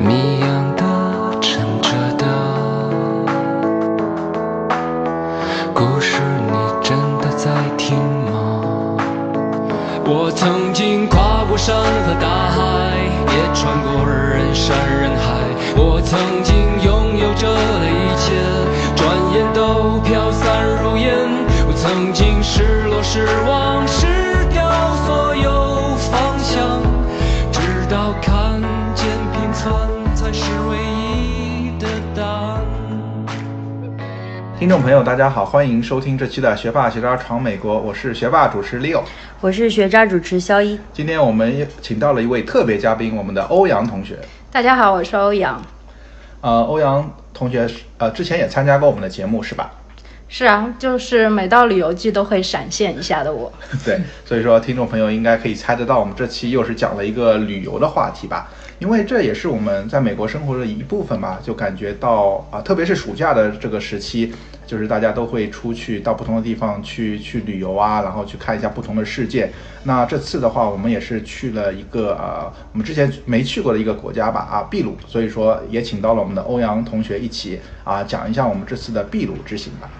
谜众朋友，大家好，欢迎收听这期的《学霸学渣闯美国》，我是学霸主持 Leo。我是学渣主持肖一。今天我们请到了一位特别嘉宾，我们的欧阳同学。大家好，我是欧阳。呃，欧阳同学是呃之前也参加过我们的节目是吧？是啊，就是每到旅游季都会闪现一下的我。对，所以说听众朋友应该可以猜得到，我们这期又是讲了一个旅游的话题吧？因为这也是我们在美国生活的一部分吧，就感觉到啊，特别是暑假的这个时期，就是大家都会出去到不同的地方去去旅游啊，然后去看一下不同的世界。那这次的话，我们也是去了一个呃，我们之前没去过的一个国家吧，啊，秘鲁。所以说也请到了我们的欧阳同学一起啊，讲一下我们这次的秘鲁之行吧。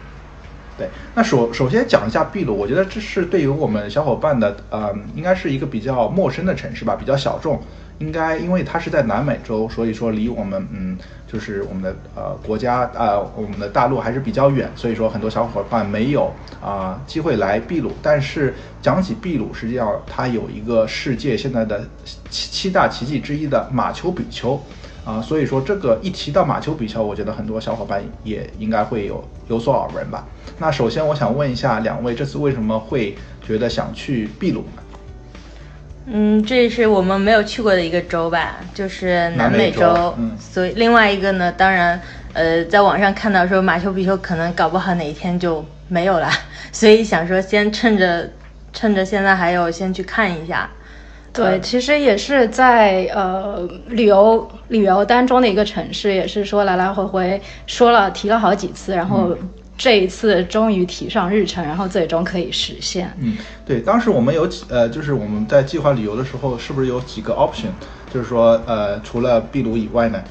对，那首首先讲一下秘鲁，我觉得这是对于我们小伙伴的，呃，应该是一个比较陌生的城市吧，比较小众。应该因为它是在南美洲，所以说离我们，嗯，就是我们的呃国家，呃，我们的大陆还是比较远，所以说很多小伙伴没有啊、机会来秘鲁。但是讲起秘鲁，实际上它有一个世界现在的七七大奇迹之一的马丘比丘。啊，所以说这个一提到马丘比丘，我觉得很多小伙伴也应该会有有所耳闻吧。那首先我想问一下两位，这次为什么会觉得想去秘鲁？嗯，这是我们没有去过的一个州吧，就是南美洲。美洲嗯所以另外一个呢，当然，呃，在网上看到说马丘比丘可能搞不好哪一天就没有了，所以想说先趁着趁着现在还有，先去看一下。对，其实也是在呃旅游旅游当中的一个城市，也是说来来回回说了提了好几次，然后这一次终于提上日程，然后最终可以实现。嗯，对，当时我们有几呃，就是我们在计划旅游的时候，是不是有几个 option？就是说，呃，除了秘鲁以外呢，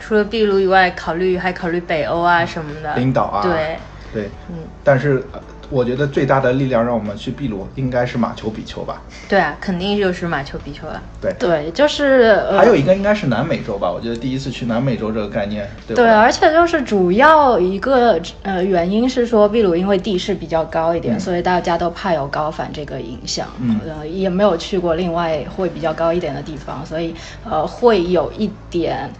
除了秘鲁以外，考虑还考虑北欧啊什么的。冰岛啊，对，对，嗯，但是、呃我觉得最大的力量让我们去秘鲁，应该是马丘比丘吧？对啊，肯定就是马丘比丘了。对，对，就是呃，还有一个应该是南美洲吧？我觉得第一次去南美洲这个概念，对吧？对，而且就是主要一个呃原因是说秘鲁因为地势比较高一点，嗯所以大家都怕有高反这个影响，嗯呃也没有去过另外会比较高一点的地方，所以呃会有一点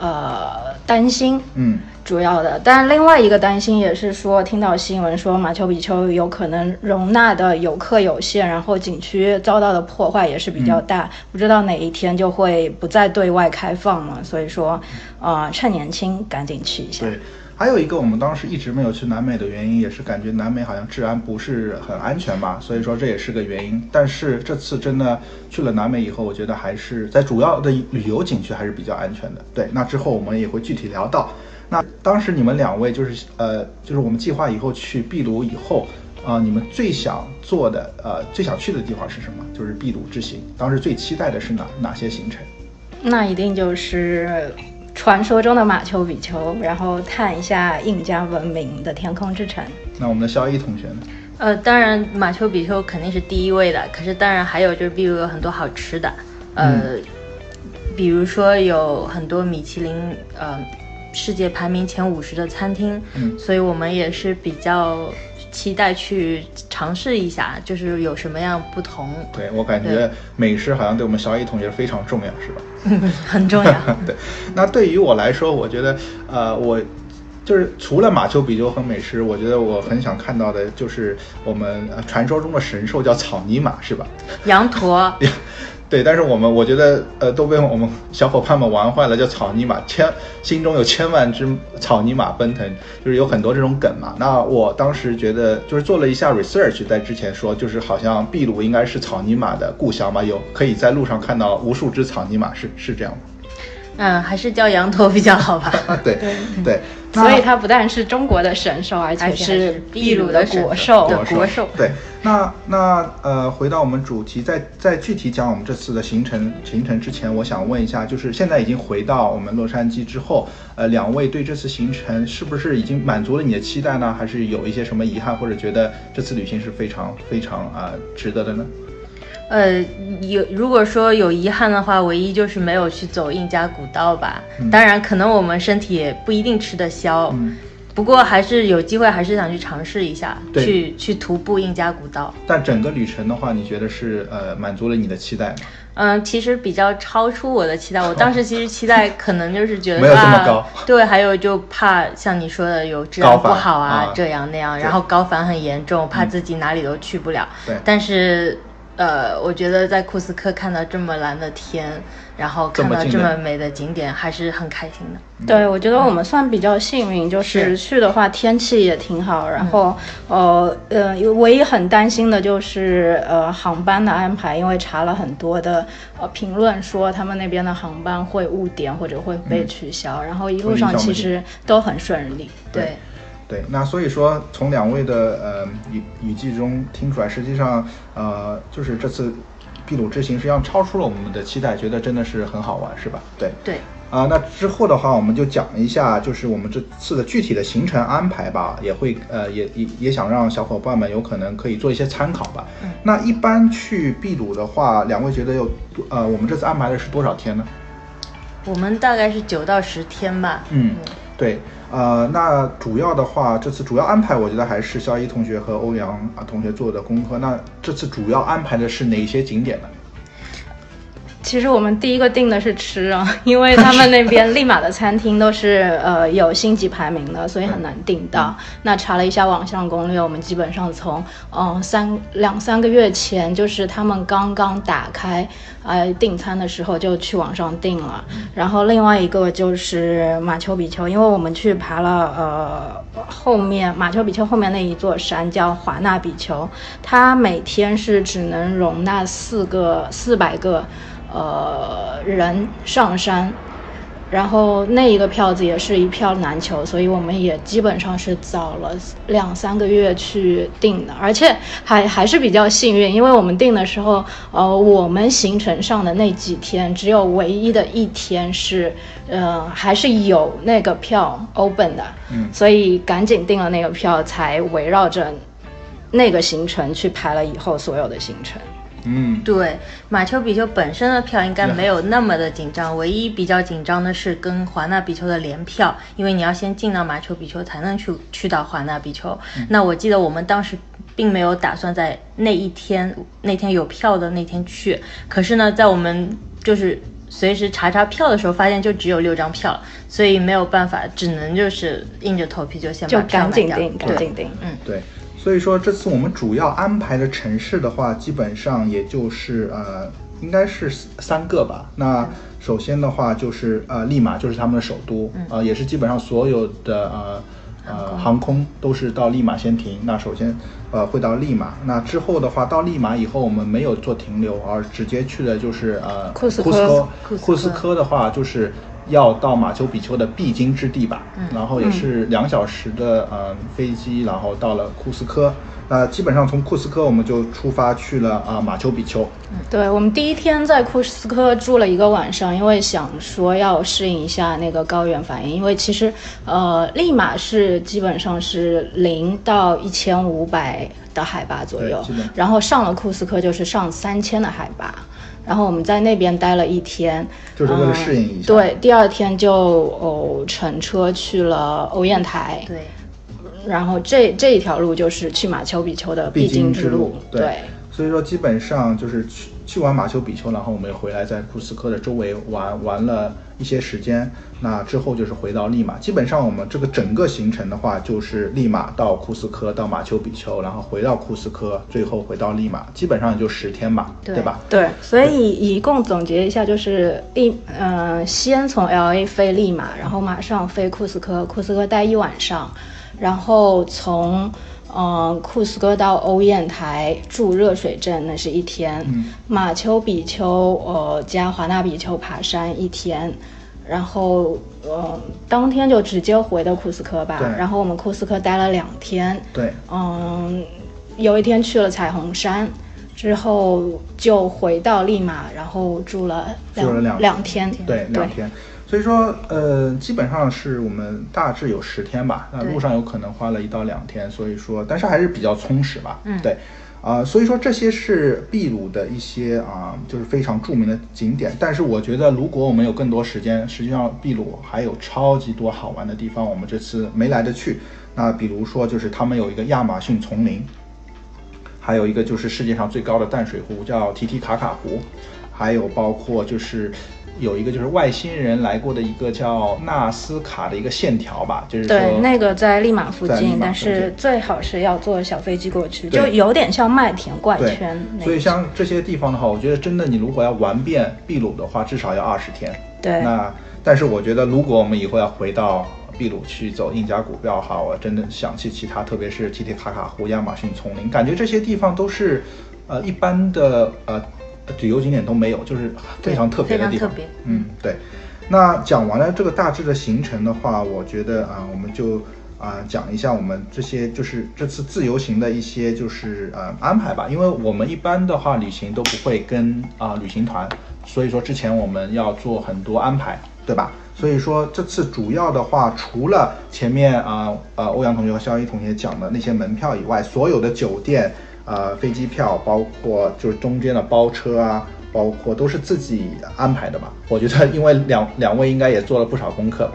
呃担心。嗯，主要的，但另外一个担心也是说，听到新闻说马丘比丘有可能容纳的游客有限，然后景区遭到的破坏也是比较大，不知道哪一天就会不再对外开放了。所以说，呃，趁年轻赶紧去一下。对。还有一个，我们当时一直没有去南美的原因，也是感觉南美好像治安不是很安全吧，所以说这也是个原因。但是这次真的去了南美以后，我觉得还是在主要的旅游景区还是比较安全的。对，那之后我们也会具体聊到。那当时你们两位就是呃，就是我们计划以后去秘鲁以后，呃，你们最想做的呃最想去的地方是什么？就是秘鲁之行，当时最期待的是哪哪些行程？那一定就是传说中的马丘比丘，然后探一下印加文明的天空之城。那我们的肖一同学呢？呃，当然马丘比丘肯定是第一位的，可是当然还有就是秘鲁有很多好吃的，呃，比如说有很多米其林呃世界排名前五十的餐厅，嗯所以我们也是比较期待去尝试一下，就是有什么样不同，对我感觉美食好像对我们小野同学非常重要，是吧？很重要。对，那对于我来说，我觉得，呃，我就是除了马丘比丘和美食，我觉得我很想看到的就是我们、呃、传说中的神兽叫草泥马，是吧？羊驼，对，但是我们我觉得，呃，都被我们小伙伴们玩坏了，叫草泥马，千心中有千万只草泥马奔腾，就是有很多这种梗嘛。那我当时觉得，就是做了一下 research，在之前说，就是好像秘鲁应该是草泥马的故乡嘛，有可以在路上看到无数只草泥马，是是这样吗？嗯，还是叫羊驼比较好吧。对 对，那所以它不但是中国的神兽，而且是秘鲁的国兽。国国兽对，那那呃，回到我们主题，在在具体讲我们这次的行程行程之前，我想问一下，就是现在已经回到我们洛杉矶之后，呃，两位对这次行程是不是已经满足了你的期待呢？还是有一些什么遗憾，或者觉得这次旅行是非常非常啊、值得的呢？呃，有如果说有遗憾的话，唯一就是没有去走印加古道吧。当然，可能我们身体也不一定吃得消，嗯不过还是有机会，还是想去尝试一下，去去徒步印加古道。但整个旅程的话，你觉得是呃满足了你的期待吗？嗯，其实比较超出我的期待。我当时 其实期待可能就是觉得没有这么啊高对，还有就怕像你说的有治安不好啊，啊这样那样，然后高反很严重，怕自己哪里都去不了。对但是呃，我觉得在库斯科看到这么蓝的天，然后看到这么美的景点，还是很开心的。对，我觉得我们算比较幸运，就是是去的话天气也挺好，然后呃呃，唯一很担心的就是呃航班的安排，因为查了很多的呃评论说他们那边的航班会误点或者会被取消，然后一路上其实都很顺利。对，对，那所以说从两位的呃语语句中听出来，实际上呃就是这次秘鲁之行实际上超出了我们的期待，觉得真的是很好玩，是吧？对。对，啊、那之后的话，我们就讲一下，就是我们这次的具体的行程安排吧，也会呃，也也也想让小伙伴们有可能可以做一些参考吧。嗯，那一般去秘鲁的话，两位觉得有呃，我们这次安排的是多少天呢？我们大概是九到十天吧。嗯，对，呃，那主要的话，这次主要安排，我觉得还是肖一同学和欧阳啊同学做的功课。那这次主要安排的是哪些景点呢？其实我们第一个定的是吃啊，因为他们那边利马的餐厅都是呃有星级排名的，所以很难订到。那查了一下网上攻略，我们基本上从嗯三两三个月前，就是他们刚刚打开呃订餐的时候就去网上订了。然后另外一个就是马丘比丘，因为我们去爬了呃后面马丘比丘后面那一座山叫华纳比丘，它每天是只能容纳四个四百个。呃人上山，然后那一个票子也是一票难求，所以我们也基本上是早了两三个月去订的，而且还还是比较幸运，因为我们订的时候，呃，我们行程上的那几天只有唯一的一天是，呃，还是有那个票 open 的，嗯所以赶紧订了那个票，才围绕着那个行程去排了以后所有的行程。嗯，对，马丘比丘本身的票应该没有那么的紧张，唯一比较紧张的是跟华纳比丘的联票，因为你要先进到马丘比丘才能去去到华纳比丘。那我记得我们当时并没有打算在那一天那天有票的那天去，可是呢，在我们就是随时查查票的时候，发现就只有六张票，所以没有办法，只能就是硬着头皮就先就把票买掉。赶紧订，赶紧订。嗯，对，所以说这次我们主要安排的城市的话，基本上也就是呃，应该是三个吧。那首先的话就是呃，利马就是他们的首都，呃，也是基本上所有的呃呃航空都是到利马先停。那首先呃会到利马，那之后的话到利马以后，我们没有做停留，而直接去的就是呃库斯库斯科库斯科的话就是。要到马丘比丘的必经之地吧，然后也是两小时的呃飞机，然后到了库斯科。那基本上从库斯科我们就出发去了啊、马丘比丘。对我们第一天在库斯科住了一个晚上，因为想说要适应一下那个高原反应，因为其实呃利马是基本上是零到一千五百的海拔左右然后上了库斯科就是上三千的海拔。然后我们在那边待了一天，就是为了嗯适应一下对，第二天就哦乘车去了欧雁台，对。然后这这一条路就是去马丘比丘的必经之路，对。所以说基本上就是去去完马丘比丘，然后我们也回来在库斯科的周围玩玩了一些时间。那之后就是回到利马，基本上我们这个整个行程的话，就是利马到库斯科到马丘比丘，然后回到库斯科，最后回到利马，基本上也就十天吧，对对吧？对，所以一共总结一下，就是利，呃，先从 L A 飞利马，然后马上飞库斯科，库斯科待一晚上，然后从嗯、呃库斯科到欧燕台住热水镇，那是一天，马丘比丘呃加华纳比丘爬山一天。然后呃当天就直接回的库斯科吧，然后我们库斯科待了两天，对，嗯，有一天去了彩虹山，之后就回到利马，然后住了住了两两天，对，两天。所以说，呃，基本上是我们大致有十天吧。那路上有可能花了一到两天，所以说，但是还是比较充实吧。嗯对，啊、所以说这些是秘鲁的一些啊、就是非常著名的景点。但是我觉得，如果我们有更多时间，实际上秘鲁还有超级多好玩的地方，我们这次没来得去。那比如说，就是他们有一个亚马逊丛林，还有一个就是世界上最高的淡水湖叫提提卡卡湖，还有包括就是有一个就是外星人来过的一个叫纳斯卡的一个线条吧，就是说对，那个在利马附近，但是最好是要坐小飞机过去，就有点像麦田怪圈那所以像这些地方的话，我觉得真的你如果要玩遍秘鲁的话，至少要二十天。对。那但是我觉得，如果我们以后要回到秘鲁去走印加古庙哈，我真的想去其他，特别是提提卡卡湖、亚马逊丛林，感觉这些地方都是呃一般的呃旅游景点都没有，就是非常特别的地方。特别嗯，对。那讲完了这个大致的行程的话，我觉得啊、我们就啊、讲一下我们这些就是这次自由行的一些就是呃安排吧。因为我们一般的话旅行都不会跟啊、旅行团，所以说之前我们要做很多安排，对吧？所以说这次主要的话，除了前面啊呃欧阳同学和肖一同学讲的那些门票以外，所有的酒店。呃，飞机票包括就是中间的包车啊，包括都是自己安排的吧？我觉得，因为两两位应该也做了不少功课吧。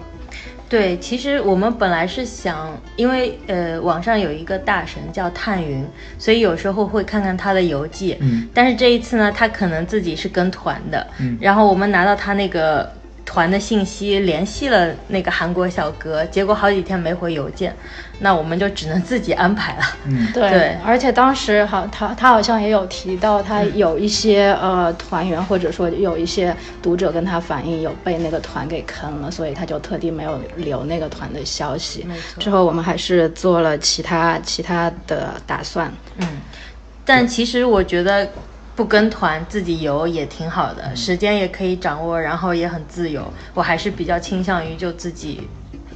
对，其实我们本来是想，因为呃，网上有一个大神叫探云，所以有时候会看看他的游记。嗯，但是这一次呢，他可能自己是跟团的。嗯然后我们拿到他那个团的信息，联系了那个韩国小哥，结果好几天没回邮件，那我们就只能自己安排了。嗯，对，对而且当时好，他他好像也有提到，他有一些、呃团员或者说有一些读者跟他反映有被那个团给坑了，所以他就特地没有留那个团的消息。没错之后我们还是做了其他其他的打算。嗯，但其实我觉得不跟团自己游也挺好的，嗯时间也可以掌握，然后也很自由。我还是比较倾向于就自己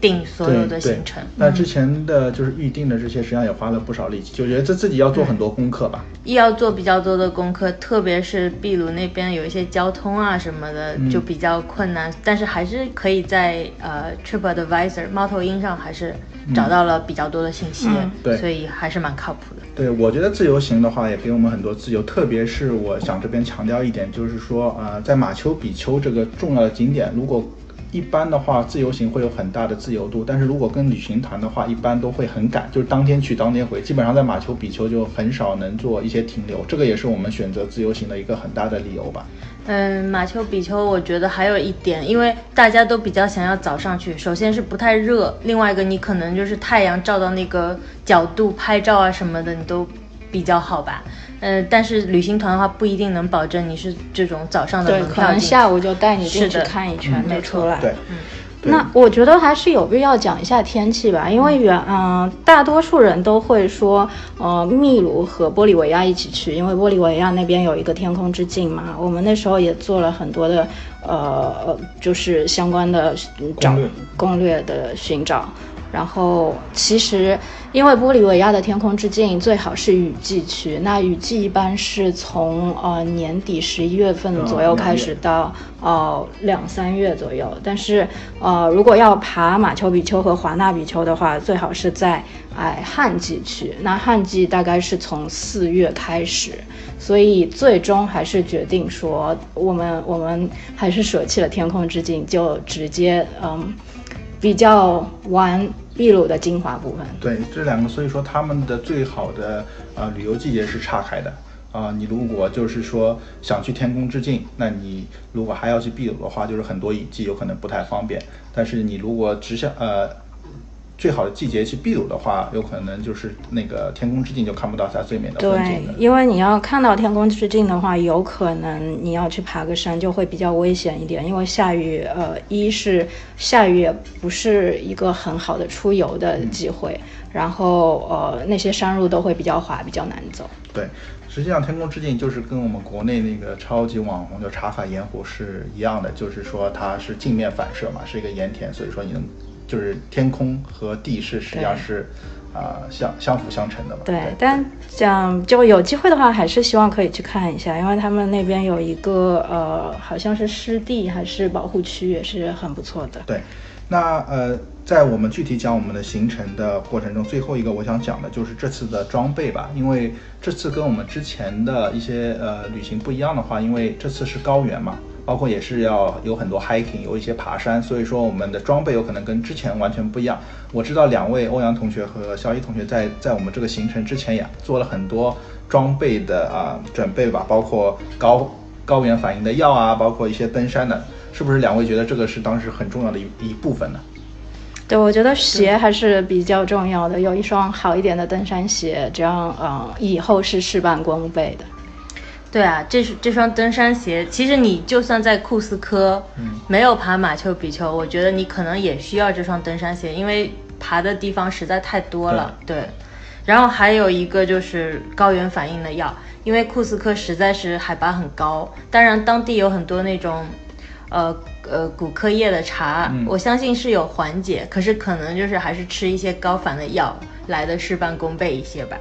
定所有的行程。那之前的就是预定的这些，实际上也花了不少力气，就觉得这自己要做很多功课吧。要做比较多的功课，特别是秘鲁那边有一些交通啊什么的，嗯就比较困难。但是还是可以在呃 TripAdvisor 猫头鹰上还是找到了比较多的信息，嗯对所以还是蛮靠谱的。对，我觉得自由行的话也给我们很多自由，特别是我想这边强调一点，就是说，呃，在马丘比丘这个重要的景点，如果一般的话，自由行会有很大的自由度，但是如果跟旅行团的话，一般都会很赶，就是当天去当天回，基本上在马丘比丘就很少能做一些停留，这个也是我们选择自由行的一个很大的理由吧。嗯，马丘比丘，我觉得还有一点，因为大家都比较想要早上去，首先是不太热，另外一个你可能就是太阳照到那个角度拍照啊什么的，你都比较好吧。嗯，但是旅行团的话不一定能保证你是这种早上的对，可能门票可能下午就带你进去看一圈嗯就出来。对，嗯那我觉得还是有必要讲一下天气吧，因为原嗯、大多数人都会说，呃，秘鲁和玻利维亚一起去，因为玻利维亚那边有一个天空之镜嘛。我们那时候也做了很多的呃，就是相关的嗯找攻略攻略的寻找。然后其实因为玻利维亚的天空之镜最好是雨季去，那雨季一般是从呃年底十一月份嗯左右开始到呃两三月左右。但是呃如果要爬马丘比丘和华纳比丘的话，最好是在哎旱季去。那旱季大概是从四月开始，所以最终还是决定说我们我们还是舍弃了天空之镜，就直接嗯。比较玩秘鲁的精华部分。对，这两个，所以说他们的最好的呃旅游季节是岔开的啊、你如果就是说想去天空之镜，那你如果还要去秘鲁的话，就是很多雨季有可能不太方便。但是你如果只想呃最好的季节去秘鲁的话，有可能就是那个天空之镜就看不到它最美的风对景对，。因为你要看到天空之镜的话，有可能你要去爬个山就会比较危险一点，因为下雨，呃，一是下雨也不是一个很好的出游的机会，然后呃那些山路都会比较滑，比较难走。对，实际上天空之镜就是跟我们国内那个超级网红的茶卡盐湖是一样的，就是说它是镜面反射嘛，是一个盐田，所以说你能就是天空和地势实际上是啊、相相辅相成的嘛。对，但讲就有机会的话，还是希望可以去看一下，因为他们那边有一个呃，好像是湿地还是保护区，也是很不错的。对，那呃，在我们具体讲我们的行程的过程中，最后一个我想讲的就是这次的装备吧，因为这次跟我们之前的一些呃旅行不一样的话，因为这次是高原嘛，包括也是要有很多 hiking，有一些爬山，所以说我们的装备有可能跟之前完全不一样。我知道两位欧阳同学和肖一同学在在我们这个行程之前也做了很多装备的啊、准备吧，包括高高原反应的药啊，包括一些登山的，是不是两位觉得这个是当时很重要的一一部分呢？对，我觉得鞋还是比较重要的，有一双好一点的登山鞋，这样呃以后是事半功倍的。对啊，这是这双登山鞋，其实你就算在库斯科，没有爬马丘比丘，我觉得你可能也需要这双登山鞋，因为爬的地方实在太多了。对，然后还有一个就是高原反应的药，因为库斯科实在是海拔很高，当然当地有很多那种。呃呃，骨科叶的茶，我相信是有缓解，可是可能就是还是吃一些高反的药来的事半功倍一些吧。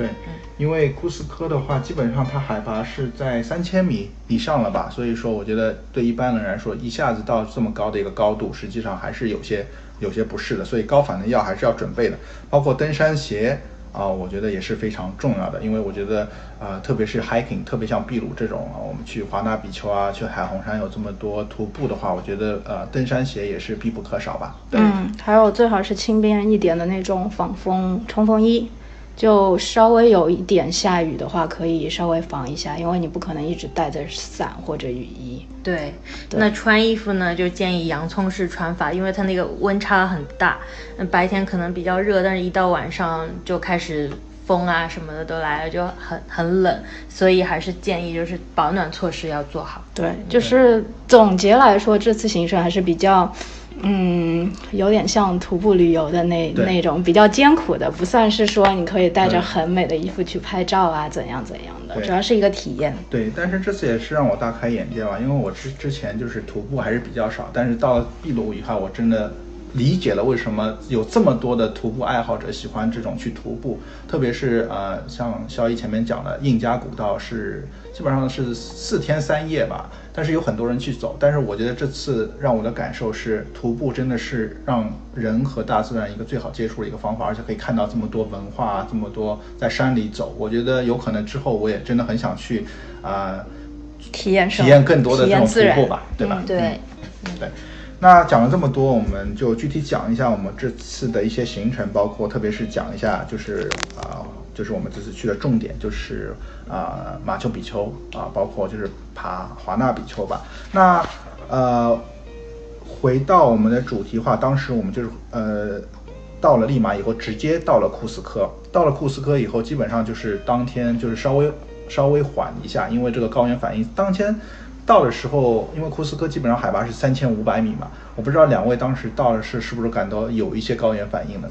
对，因为库斯科的话，基本上它海拔是在三千米以上了吧，所以说我觉得对一般人来说，一下子到这么高的一个高度，实际上还是有些有些不适的，所以高反的药还是要准备的，包括登山鞋。啊、我觉得也是非常重要的，因为我觉得，呃，特别是 hiking，特别像秘鲁这种啊，我们去华纳比丘啊，去海红山有这么多徒步的话，我觉得呃，登山鞋也是必不可少吧。对，嗯，还有最好是轻便一点的那种防风冲锋衣，就稍微有一点下雨的话，可以稍微防一下，因为你不可能一直带着伞或者雨衣。对，那穿衣服呢，就建议洋葱式穿法，因为它那个温差很大。那，白天可能比较热，但是一到晚上就开始风啊什么的都来了，就很很冷，所以还是建议就是保暖措施要做好。对，就是总结来说，这次行程还是比较，嗯，有点像徒步旅游的那那种比较艰苦的，不算是说你可以带着很美的衣服去拍照啊，怎样怎样的，主要是一个体验。对，但是这次也是让我大开眼界吧，因为我之之前就是徒步还是比较少，但是到了秘鲁以后，我真的理解了为什么有这么多的徒步爱好者喜欢这种去徒步，特别是呃，像肖一前面讲的印加古道是基本上是四天三夜吧，但是有很多人去走，但是我觉得这次让我的感受是，徒步真的是让人和大自然一个最好接触的一个方法，而且可以看到这么多文化啊，这么多在山里走，我觉得有可能之后我也真的很想去啊。体验体验更多的这种徒步吧，对吧？嗯对嗯，对。那讲了这么多，我们就具体讲一下我们这次的一些行程，包括特别是讲一下就是啊、就是我们这次去的重点就是啊、马丘比丘啊、包括就是爬华纳比丘吧。那呃，回到我们的主题话，当时我们就是呃。到了利马以后，直接到了库斯科。到了库斯科以后，基本上就是当天就是稍微稍微缓一下，因为这个高原反应。当天到的时候，因为库斯科基本上海拔是三千五百米嘛，我不知道两位当时到的是是不是感到有一些高原反应呢？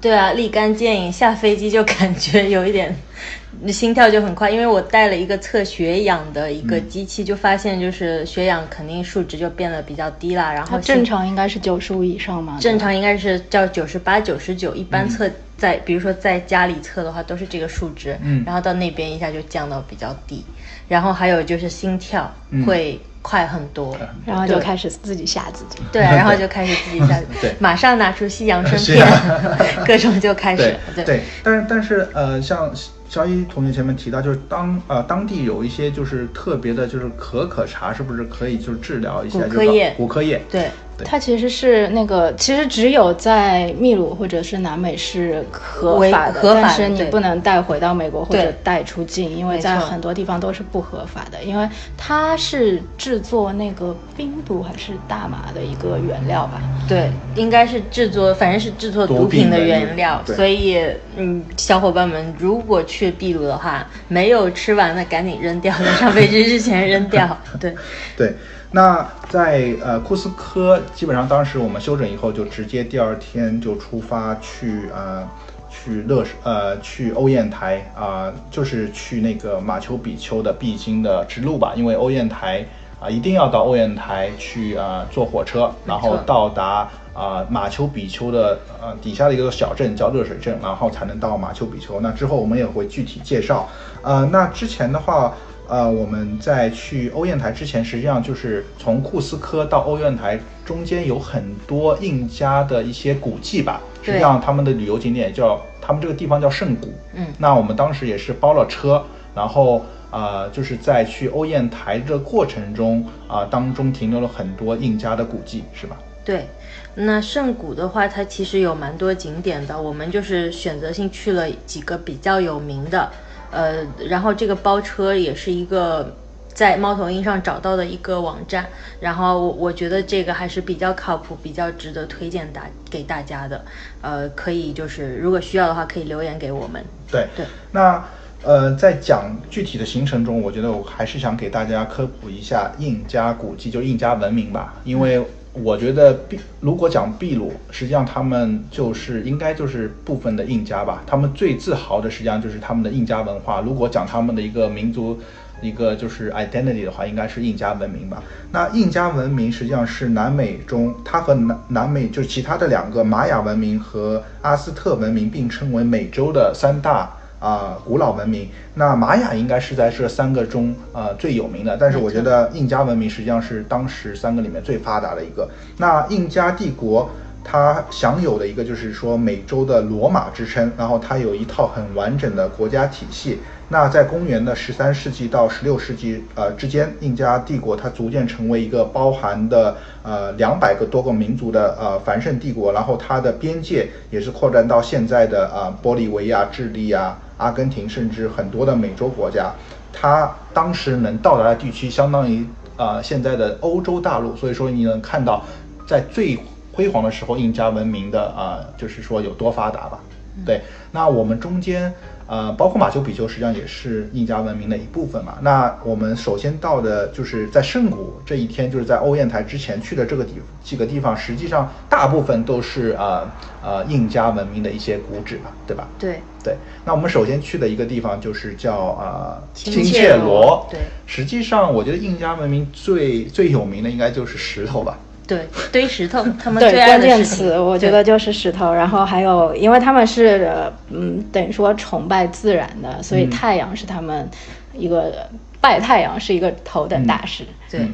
对啊，立竿见影，下飞机就感觉有一点 心跳就很快，因为我带了一个测血氧的一个机器，就发现就是血氧肯定数值就变得比较低啦，然后它正常应该是九十五以上嘛？正常应该是叫九十八、九十九，一般测在、比如说在家里测的话都是这个数值，嗯。然后到那边一下就降到比较低，然后还有就是心跳嗯。会快很多，然后就开始自己吓自己。对，然后就开始自己下对。马上拿出西洋参片啊，各种就开始对，对。但是但是呃，像肖一同学前面提到，就是当呃当地有一些就是特别的，就是可可茶，是不是可以就是治疗一下骨科叶就是骨科叶。对对它其实是那个，其实只有在秘鲁或者是南美是合法的，合法但是你不能带回到美国或者带出境，因为在很多地方都是不合法的。因为它是制作那个冰毒还是大麻的一个原料吧？对，应该是制作，反正是制作毒品的原料，所以嗯，小伙伴们如果去秘鲁的话，没有吃完的赶紧扔掉，在上飞机之前扔掉。对，对，那在呃库斯科，基本上当时我们休整以后，就直接第二天就出发去呃去乐呃去欧燕台啊、就是去那个马丘比丘的必经的之路吧，因为欧燕台啊、一定要到欧燕台去啊、坐火车，然后到达。啊、马丘比丘的呃底下的一个小镇叫热水镇，然后才能到马丘比丘。那之后我们也会具体介绍。呃，那之前的话，呃，我们在去欧燕台之前，实际上就是从库斯科到欧燕台中间有很多印加的一些古迹吧。实际上他们的旅游景点叫他们这个地方叫圣谷。嗯那我们当时也是包了车，然后呃，就是在去欧燕台的过程中啊、当中停留了很多印加的古迹，是吧？对，那圣谷的话，它其实有蛮多景点的，我们就是选择性去了几个比较有名的，呃，然后这个包车也是一个在猫头鹰上找到的一个网站，然后我我觉得这个还是比较靠谱，比较值得推荐大给大家的，呃，可以就是如果需要的话，可以留言给我们。对对，那呃，在讲具体的行程中，我觉得我还是想给大家科普一下印加古迹，就印加文明吧，因为我觉得秘如果讲秘鲁，实际上他们就是应该就是部分的印加吧，他们最自豪的实际上就是他们的印加文化。如果讲他们的一个民族。一个就是 identity 的话，应该是印加文明吧。那印加文明实际上是南美中，它和南南美就是其他的两个玛雅文明和阿斯特文明并称为美洲的三大啊、古老文明。那玛雅应该是在这三个中呃最有名的，但是我觉得印加文明实际上是当时三个里面最发达的一个。那印加帝国。它享有的一个就是说美洲的罗马之称，然后它有一套很完整的国家体系。那在公元的十三世纪到十六世纪呃之间，印加帝国它逐渐成为一个包含的呃两百个多个民族的呃繁盛帝国，然后它的边界也是扩展到现在的呃玻利维亚、智利啊、阿根廷，甚至很多的美洲国家。它当时能到达的地区相当于呃现在的欧洲大陆，所以说你能看到在最辉煌的时候，印加文明的啊、呃就是说有多发达吧。对，那我们中间呃，包括马丘比丘，实际上也是印加文明的一部分嘛。那我们首先到的就是在圣谷这一天，就是在欧燕台之前去的这个地几个地方，实际上大部分都是呃呃印加文明的一些古址吧，对吧？对，对，那我们首先去的一个地方就是叫呃亲切切罗对实际上我觉得印加文明最最有名的应该就是石头吧。对，堆石头，他们对，最爱关键词我觉得就是石头，然后还有，因为他们是呃嗯，等于说崇拜自然的，所以嗯太阳是他们一个拜太阳是一个头等大事。对嗯，对，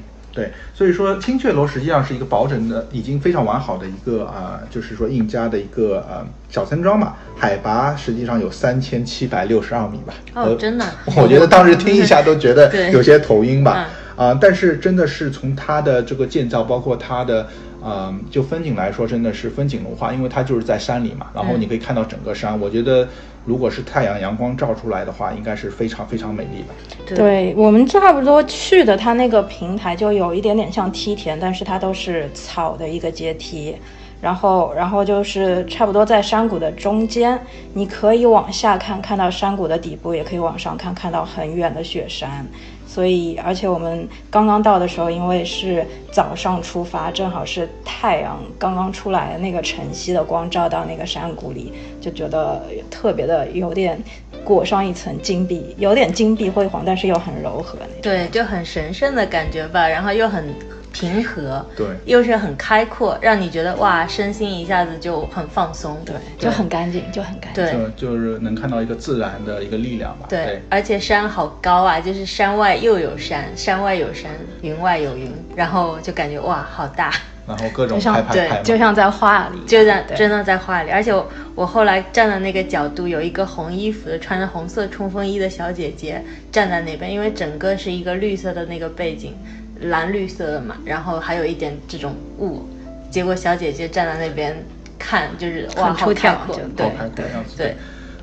所以说青雀楼实际上是一个保整的、已经非常完好的一个啊、呃就是说印加的一个呃小村庄嘛，海拔实际上有三千七百六十二米吧。呃哦真的 我觉得当时听一下都觉得 有些头晕吧。嗯啊、但是真的是从它的这个建造，包括它的。嗯，就风景来说，真的是风景如画，因为它就是在山里嘛，然后嗯你可以看到整个山。我觉得，如果是太阳阳光照出来的话，应该是非常非常美丽的。对我们差不多去的，它那个平台就有一点点像梯田，但是它都是草的一个阶梯。然后，然后就是差不多在山谷的中间，你可以往下看，看到山谷的底部，也可以往上看，看到很远的雪山。所以，而且我们刚刚到的时候，因为是早上出发，正好是太阳刚刚出来，那个晨曦的光照到那个山谷里，就觉得特别的有点裹上一层金碧，有点金碧辉煌，但是又很柔和。对，就很神圣的感觉吧，然后又很平和，对。又是很开阔，让你觉得哇，身心一下子就很放松，对，就很干净，就很干净。对。就就是能看到一个自然的一个力量吧。对，而且山好高啊，就是山外又有山，山外有山，云外有云，然后就感觉哇，好大，然后各种就像对拍拍拍嘛，就像在画里，就在真的在画里。而且我我后来站的那个角度，有一个红衣服的穿着红色冲锋衣的小姐姐站在那边，因为整个是一个绿色的那个背景，蓝绿色的嘛，然后还有一点这种雾。结果小姐姐站在那边看，就是哇，好开阔对好开阔的样子。对。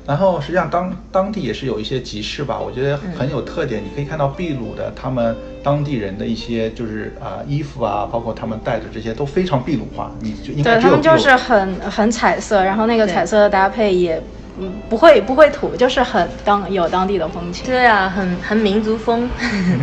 然后实际上当当地也是有一些集市吧，我觉得嗯很有特点。你可以看到秘鲁的他们当地人的一些就是啊、衣服啊，包括他们戴的这些都非常秘鲁化。你就应该对他们就是很很彩色，然后那个彩色的搭配也嗯不会不会土，就是很当有当地的风情。对啊，很很民族风。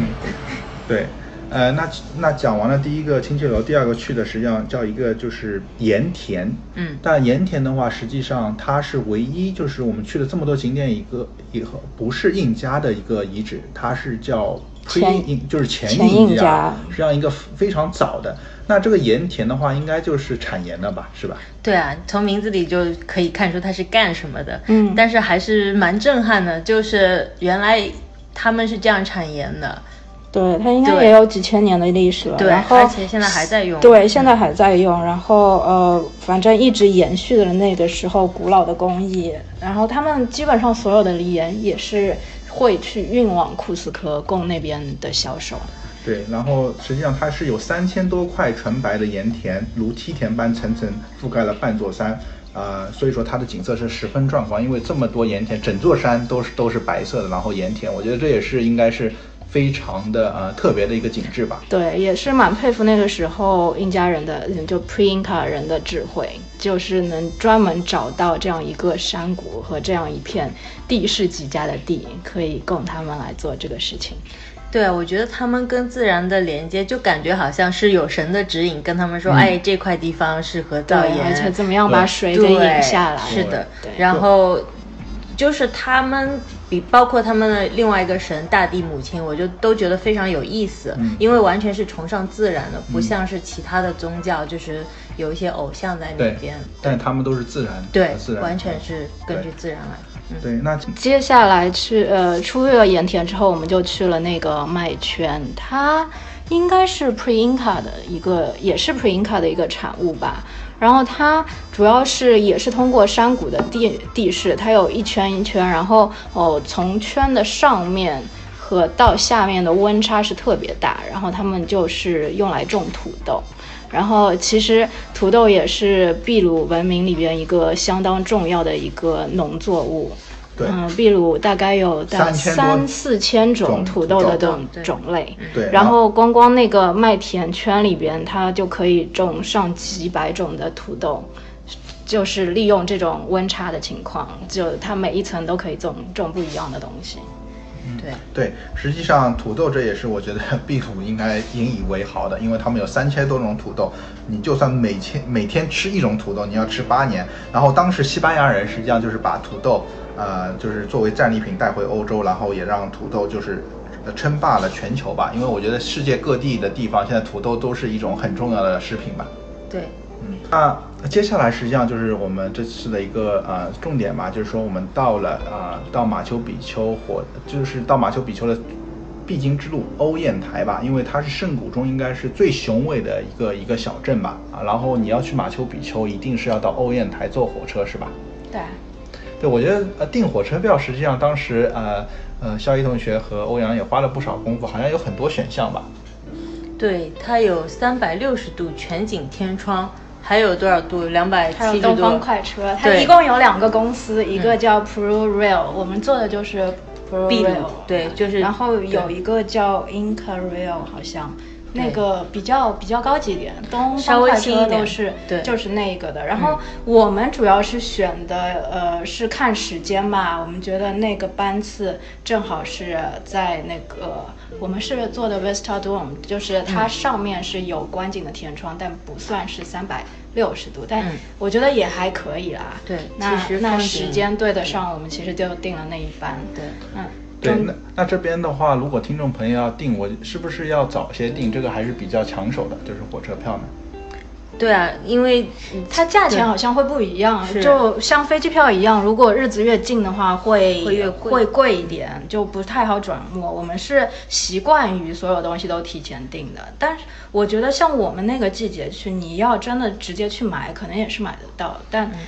对，呃，那那讲完了第一个清切楼，第二个去的实际上叫一个就是盐田，嗯但盐田的话，实际上它是唯一就是我们去了这么多景点一个以后不是印加的一个遗址，它是叫前印，就是前印加实际上一个非常早的。那这个盐田的话，应该就是产盐的吧，是吧？对啊，从名字里就可以看出它是干什么的。嗯但是还是蛮震撼的，就是原来他们是这样产盐的。对，它应该也有几千年的历史了，对然后而且现在还在用对，现在还在用，然后呃，反正一直延续的那个时候古老的工艺，然后他们基本上所有的盐也是会去运往库斯科供那边的销售。对，然后实际上它是有三千多块纯白的盐田，如梯田般层层覆盖了半座山，呃，所以说它的景色是十分壮观。因为这么多盐田，整座山都是都是白色的，然后盐田，我觉得这也是应该是非常的呃特别的一个景致吧。对，也是蛮佩服那个时候印加人的，就 Pre-Inca 人的智慧，就是能专门找到这样一个山谷和这样一片地势极佳的地，可以供他们来做这个事情。对啊，我觉得他们跟自然的连接，就感觉好像是有神的指引，跟他们说，嗯哎，这块地方适合造对，盐，而且怎么样把水给引下来？是的对，然后就是他们比包括他们的另外一个神大地母亲，我就都觉得非常有意思，嗯。因为完全是崇尚自然的，不像是其他的宗教，就是有一些偶像在那对边，，但他们都是自然，对自，然，完全是根据自然来。嗯，对。那接下来去呃出了盐田之后，我们就去了那个麦圈，它应该是 Pre-Inca 的一个，也是 Pre-Inca 的一个产物吧。然后它主要是也是通过山谷的地地势，它有一圈一圈，然后哦从圈的上面和到下面的温差是特别大，然后他们就是用来种土豆。然后其实土豆也是秘鲁文明里边一个相当重要的一个农作物。对嗯，秘鲁大概有大3000多三四千种种土豆的种种种类。对，然后光光那个麦田圈里边，它就可以种上几百种的土豆，就是利用这种温差的情况，就它每一层都可以种种不一样的东西。对。对，实际上土豆这也是我觉得 秘鲁应该引以为豪的，因为他们有三千多种土豆，你就算每天每天吃一种土豆，你要吃八年。然后当时西班牙人实际上就是把土豆，呃，就是作为战利品带回欧洲，然后也让土豆就是。呃称霸了全球吧，因为我觉得世界各地的地方现在土豆都是一种很重要的食品吧。对，嗯，那接下来实际上就是我们这次的一个呃重点嘛，就是说我们到了啊、呃到马丘比丘火，就是到马丘比丘的必经之路欧雁台吧，因为它是圣谷中应该是最雄伟的一个一个小镇吧啊，然后你要去马丘比丘，一定是要到欧雁台坐火车是吧？对，对，我觉得呃订火车票实际上当时呃呃肖一同学和欧阳也花了不少功夫，好像有很多选项吧。对，它有三百六十度全景天窗，还有多少度？两百还有七十度。东方快车，它一共有两个公司，一个叫 Pro Rail，我们做的就是 Pro 秘鲁 Rail，对就是然后有一个叫 Inca Rail，好像。那个比较比较高级一点，东稍微方快轻一点车都是就是那个的。然后我们主要是选的呃是看时间吧，我们觉得那个班次正好是在那个我们是做的 Vista Dome，就是嗯它上面是有观景的天窗，但不算是三百六十度，但嗯我觉得也还可以啦。对那其实那时间对得上，我们其实就定了那一班。对，嗯，对，中那那这边的话，如果听众朋友要订，我是不是要早些订？这个还是比较抢手的，就是火车票呢。对啊，因为它价钱好像会不一样，就像飞机票一样，如果日子越近的话，会会越贵会贵一点，就不太好转我。我们是习惯于所有东西都提前订的，但是我觉得像我们那个季节去，你要真的直接去买，可能也是买得到，但。嗯，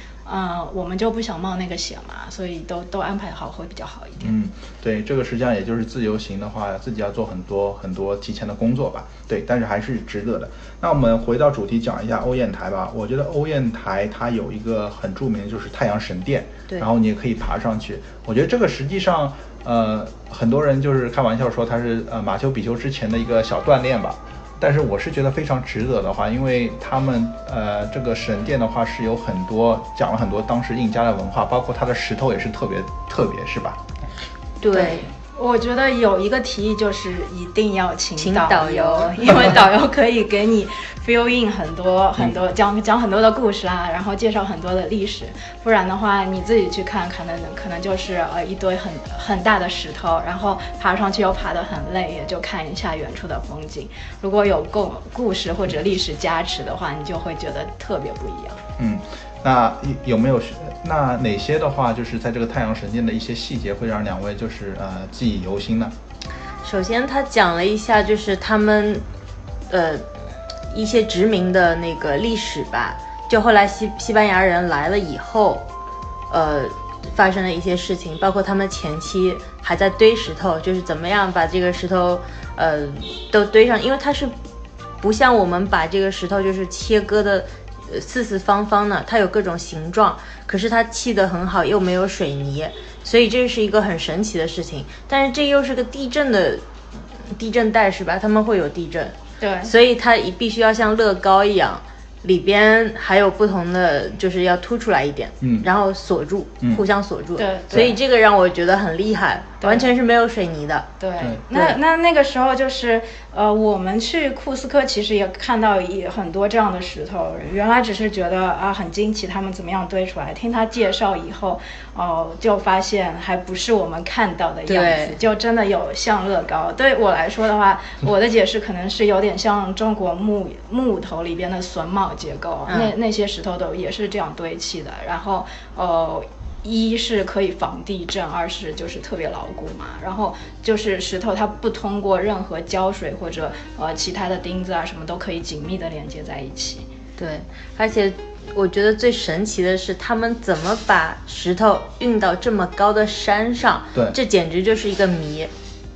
我们就不想冒那个险嘛，所以都都安排好会比较好一点。嗯，对，这个实际上也就是自由行的话，自己要做很多很多提前的工作吧。对，但是还是值得的。那我们回到主题讲一下欧雁台吧。我觉得欧雁台它有一个很著名的就是太阳神殿，对然后你也可以爬上去。我觉得这个实际上，呃，很多人就是开玩笑说它是呃马丘比丘之前的一个小锻炼吧。但是我是觉得非常值得的话，因为他们呃这个神殿的话是有很多讲了很多当时印加的文化，包括它的石头也是特别特别，是吧？对，我觉得有一个提议就是一定要请请导导游 因为导游可以给你 fill in 很多很多讲讲很多的故事啊，然后介绍很多的历史，不然的话你自己去看，可能可能就是呃一堆很很大的石头，然后爬上去又爬得很累，也就看一下远处的风景。如果有够故事或者历史加持的话，你就会觉得特别不一样。嗯，那有没有那哪些的话，就是在这个太阳神殿的一些细节会让两位就是呃记忆犹新呢？首先他讲了一下，就是他们，呃，一些殖民的那个历史吧。就后来西西班牙人来了以后，呃，发生的一些事情，包括他们前期还在堆石头，就是怎么样把这个石头，呃，都堆上，因为它是不像我们把这个石头就是切割的。呃四四方方的，它有各种形状，可是它砌得很好，又没有水泥，所以这是一个很神奇的事情。但是这又是个地震的地震带是吧？他们会有地震，对，所以它必须要像乐高一样，里边还有不同的，就是要凸出来一点，嗯然后锁住，嗯互相锁住。对所以这个让我觉得很厉害，完全是没有水泥的。对对，那对那那个时候就是，呃，我们去库斯科其实也看到也很多这样的石头，原来只是觉得啊很惊奇，他们怎么样堆出来。听他介绍以后，哦、就发现还不是我们看到的样子，就真的有像乐高。对我来说的话，我的解释可能是有点像中国木木头里边的榫卯结构，嗯那那些石头都也是这样堆砌的，然后呃。一是可以防地震，二是就是特别牢固嘛。然后就是石头，它不通过任何胶水或者呃其他的钉子啊什么都可以紧密的连接在一起。对，而且我觉得最神奇的是，他们怎么把石头运到这么高的山上？对这简直就是一个谜。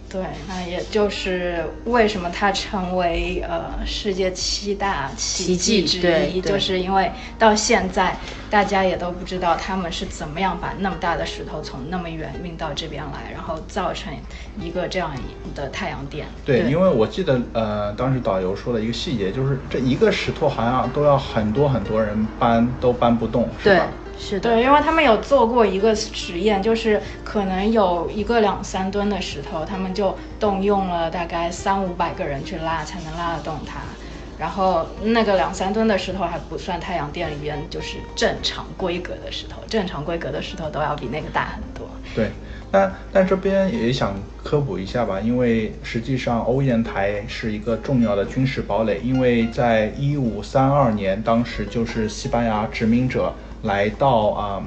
对，那也就是为什么它成为呃世界七大奇迹之一，就是因为到现在大家也都不知道他们是怎么样把那么大的石头从那么远运到这边来，然后造成一个这样的太阳殿。对，对因为我记得呃，当时导游说的一个细节就是这一个石头好像都要很多很多人搬都搬不动，是对吧？，是的。对，因为他们有做过一个实验，就是可能有一个两三吨的石头，他们就动用了大概三五百个人去拉，才能拉得动它。然后那个两三吨的石头还不算太阳殿里边就是正常规格的石头，正常规格的石头都要比那个大很多。对，那但这边也想科普一下吧，因为实际上欧雁台是一个重要的军事堡垒，因为在一五三二年，当时就是西班牙殖民者来到啊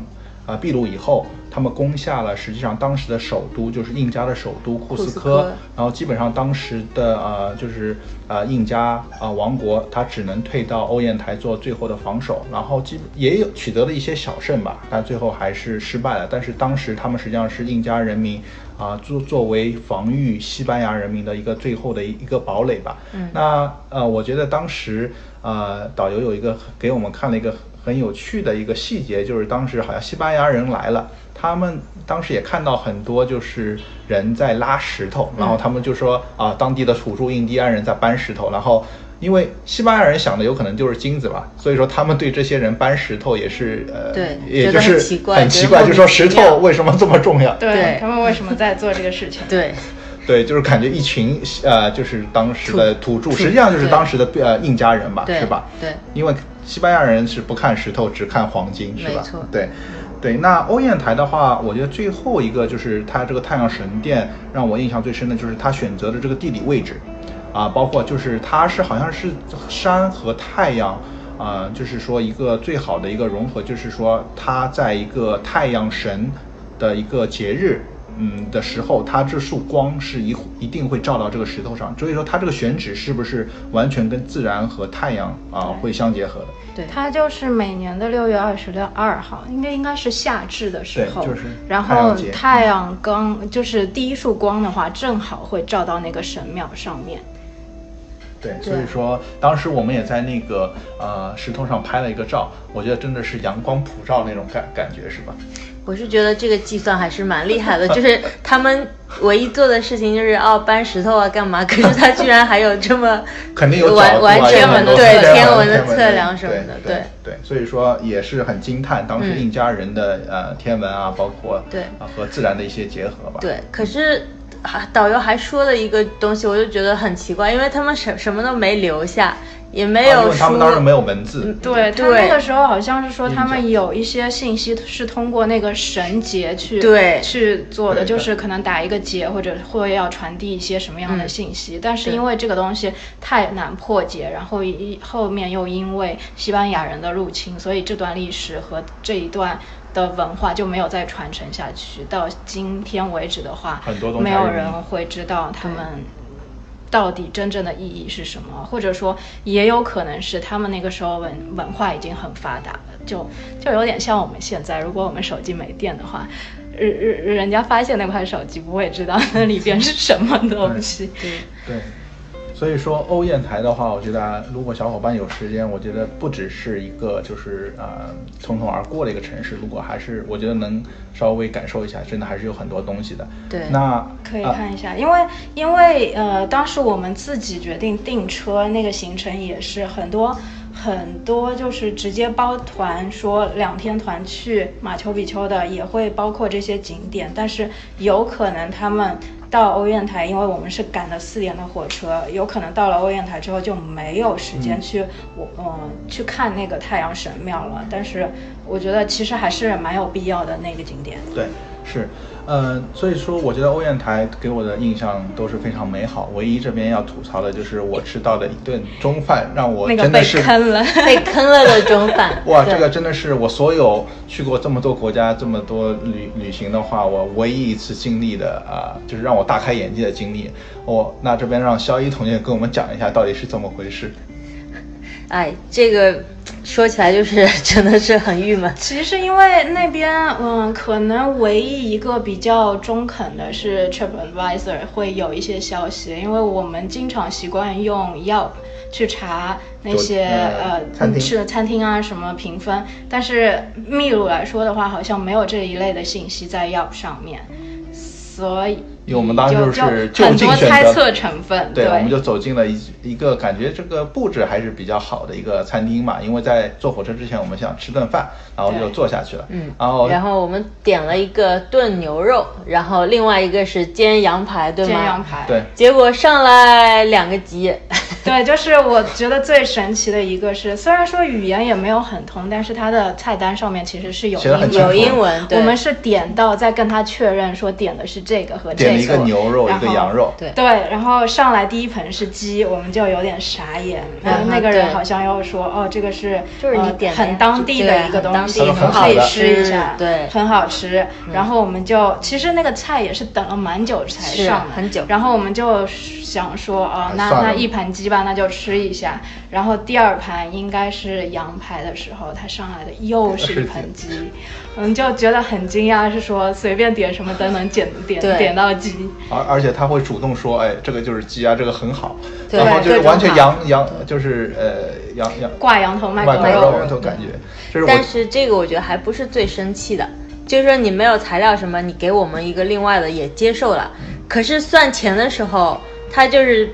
啊秘鲁以后，他们攻下了实际上当时的首都，就是印加的首都库斯科，然后基本上当时的呃就是呃印加啊、王国，他只能退到欧雁台做最后的防守，然后基也有取得了一些小胜吧，但最后还是失败了。但是当时他们实际上是印加人民啊、作作为防御西班牙人民的一个最后的一一个堡垒吧。嗯，那呃，我觉得当时呃导游有一个给我们看了一个很有趣的一个细节，就是当时好像西班牙人来了。他们当时也看到很多就是人在拉石头，然后他们就说啊，当地的土著印第安人在搬石头，然后因为西班牙人想的有可能就是金子吧，所以说他们对这些人搬石头也是呃，对也就是很是奇怪很奇怪，就说石头为什么这么重要？对他们为什么在做这个事情？对，对，就是感觉一群呃，就是当时的土著，土实际上就是当时的呃印加人吧，是吧？对因为西班牙人是不看石头，只看黄金，是吧？对，对。那欧雁台的话，我觉得最后一个就是它这个太阳神殿，让我印象最深的就是它选择的这个地理位置，啊，包括就是它是好像是山和太阳。啊、就是说一个最好的一个融合，就是说它在一个太阳神的一个节日嗯的时候，它这束光是一一定会照到这个石头上，所以说它这个选址是不是完全跟自然和太阳啊会相结合的？对，它就是每年的六月二十六二号，应该应该是夏至的时候，对就是然后太阳节太阳刚就是第一束光的话，正好会照到那个神庙上面。对，所以说当时我们也在那个呃石头上拍了一个照，我觉得真的是阳光普照那种感感觉，是吧？我是觉得这个计算还是蛮厉害的，就是他们唯一做的事情就是哦搬石头啊干嘛，可是他居然还有这么 肯定有角完度啊完全有很多对天天文的的测量什么的，对对对，所以说也是很惊叹当时嗯。印加人的、呃天文啊，包括对。啊和自然的一些结合吧。对，可是还导游还说了一个东西，我就觉得很奇怪，因为他们什什么都没留下，也没有为他们当时书没有文字，对他对那个时候好像是说他们有一些信息是通过那个绳结去对。去做的，就是可能打一个结或者会要传递一些什么样的嗯。信息，但是因为这个东西太难破解，然后一后面又因为西班牙人的入侵，所以这段历史和这一段。的文化就没有再传承下去，到今天为止的话，很多东西没有人会知道他们到底真正的意义是什么，或者说也有可能是他们那个时候文文化已经很发达了，就就有点像我们现在，如果我们手机没电的话，人人人家发现那块手机不会知道那里边是什么东西。对，所以说欧燕台的话，我觉得啊如果小伙伴有时间，我觉得不只是一个就是呃匆匆而过的一个城市，如果还是我觉得能稍微感受一下，真的还是有很多东西的。对那可以啊看一下，因为因为呃，当时我们自己决定订车，那个行程也是很多很多，就是直接包团说两天团去马丘比丘的，也会包括这些景点，但是有可能他们。到欧砚台，因为我们是赶的四点的火车，有可能到了欧砚台之后就没有时间去我嗯、去看那个太阳神庙了。但是我觉得其实还是蛮有必要的那个景点。对，是，呃，所以说我觉得欧燕台给我的印象都是非常美好。唯一这边要吐槽的就是我吃到的一顿中饭，让我那个被真的是。坑了。被坑了的中饭 哇，这个真的是我所有去过这么多国家、这么多旅旅行的话，我唯一一次经历的啊、就是让我大开眼界的经历。我那这边让肖一同学跟我们讲一下到底是怎么回事。哎，这个说起来就是 真的是很郁闷。其实因为那边，嗯，可能唯一一个比较中肯的是 TripAdvisor 会有一些消息，因为我们经常习惯用 Yelp 去查那些呃呃餐厅吃的餐厅啊什么评分，但是秘鲁来说的话，好像没有这一类的信息在 Yelp 上面，所以因为我们当时就就是就很多就近选择猜测成分，对，我们就走进了一一个感觉这个布置还是比较好的一个餐厅嘛，因为在坐火车之前我们想吃顿饭，然后就坐下去了。嗯，然后然后我们点了一个炖牛肉，然后另外一个是煎羊排，对吗？煎羊排，对，结果上来两个鸡，对，就是我觉得最神奇的一个是，虽然说语言也没有很通，但是它的菜单上面其实是有有英文，我们是点到再跟他确认说点的是这个和这个，点了一个牛肉，然后一个羊肉。对对，然后上来第一盆是鸡，我们就有点傻眼。然后那个人好像又说，哦，这个是就是你呃点的呀很当地的一个东西，对很当地可以很好吃吃一下，对很好吃。然后我们就其实那个菜也是等了蛮久才上，很久然后我们就想说，哦，那那一盘鸡吧，那就吃一下。然后第二盘应该是羊排的时候，他上来的又 是一盆鸡，我们，就觉得很惊讶，是说随便点什么都能点点点到鸡。而而且他会主动说，哎，这个就是鸡啊，这个很好，对然后就是完全羊羊就是呃羊羊挂羊头卖卖狗狗肉，感觉，就是但是这个我觉得还不是最生气的，就是说你没有材料什么，你给我们一个另外的也接受了，可是算钱的时候，他就是。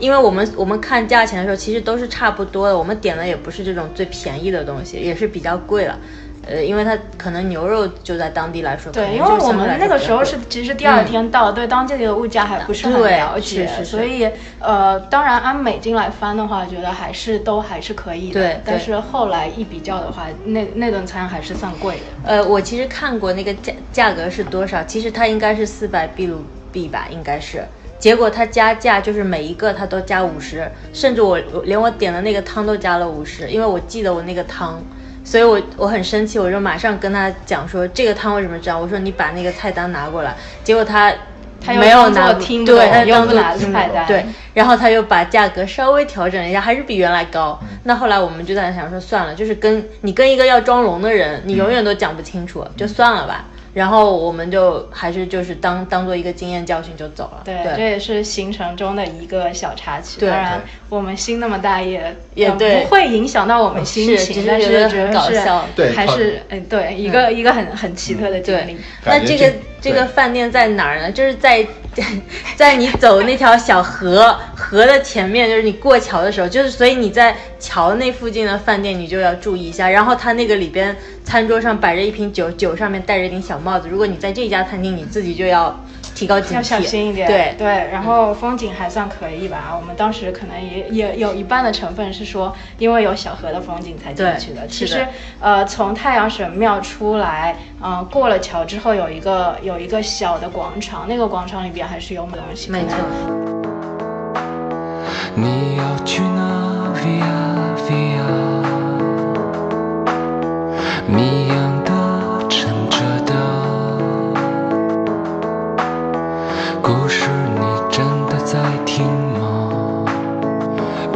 因为我们我们看价钱的时候，其实都是差不多的。我们点的也不是这种最便宜的东西，也是比较贵了。呃，因为它可能牛肉就在当地来说，对，因为我们那个时候是其实第二天到，对当地的物价还不是很了解，是是是所以呃，当然按美金来翻的话，觉得还是都还是可以的。对对但是后来一比较的话，那那顿餐还是算贵的。呃，我其实看过那个价价格是多少，其实它应该是四百秘鲁币吧，应该是。结果它加价就是每一个它都加五十，甚至我我连我点的那个汤都加了五十，因为我记得我那个汤所以我我很生气，我就马上跟他讲说这个汤为什么这样？我说你把那个菜单拿过来，结果他他又没有拿，听对，懂又不拿菜单对，然后他又把价格稍微调整了一下，还是比原来高。那后来我们就在想说算了，就是跟你跟一个要装聋的人，你永远都讲不清楚，就算了吧。然后我们就还是就是当当做一个经验教训就走了。对，这也是行程中的一个小插曲。当然，我们心那么大也呃也不会影响到我们心是情，但是觉得搞笑对还是嗯对一个一个很很奇特的经历对。，那这个这这个饭店在哪儿呢？就是在 在你走那条小河河的前面，就是你过桥的时候，就是所以你在桥那附近的饭店你就要注意一下。然后他那个里边餐桌上摆着一瓶酒，酒上面戴着一顶小帽子。如果你在这家餐厅，你自己就要提高警惕，要小心一点，对对，然后风景还算可以吧。我们当时可能也也有一半的成分是说，因为有小河的风景才进去的。其实，呃，从太阳神庙出来，嗯、过了桥之后有一个有一个小的广场，那个广场里边还是有东西。没错。你要去哪？Via Via，谜样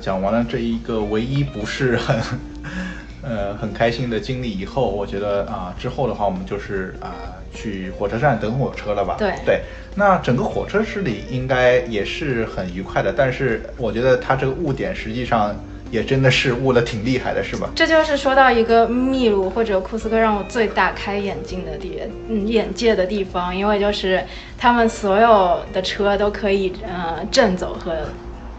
讲完了这一个唯一不是很，呃，很开心的经历以后，我觉得啊、之后的话，我们就是啊、去火车站等火车了吧？对对，那整个火车之旅应该也是很愉快的，但是我觉得它这个误点实际上也真的是误的挺厉害的，是吧？这就是说到一个秘鲁或者库斯科让我最大开眼睛的地，嗯，眼界的地方，因为就是他们所有的车都可以呃正走和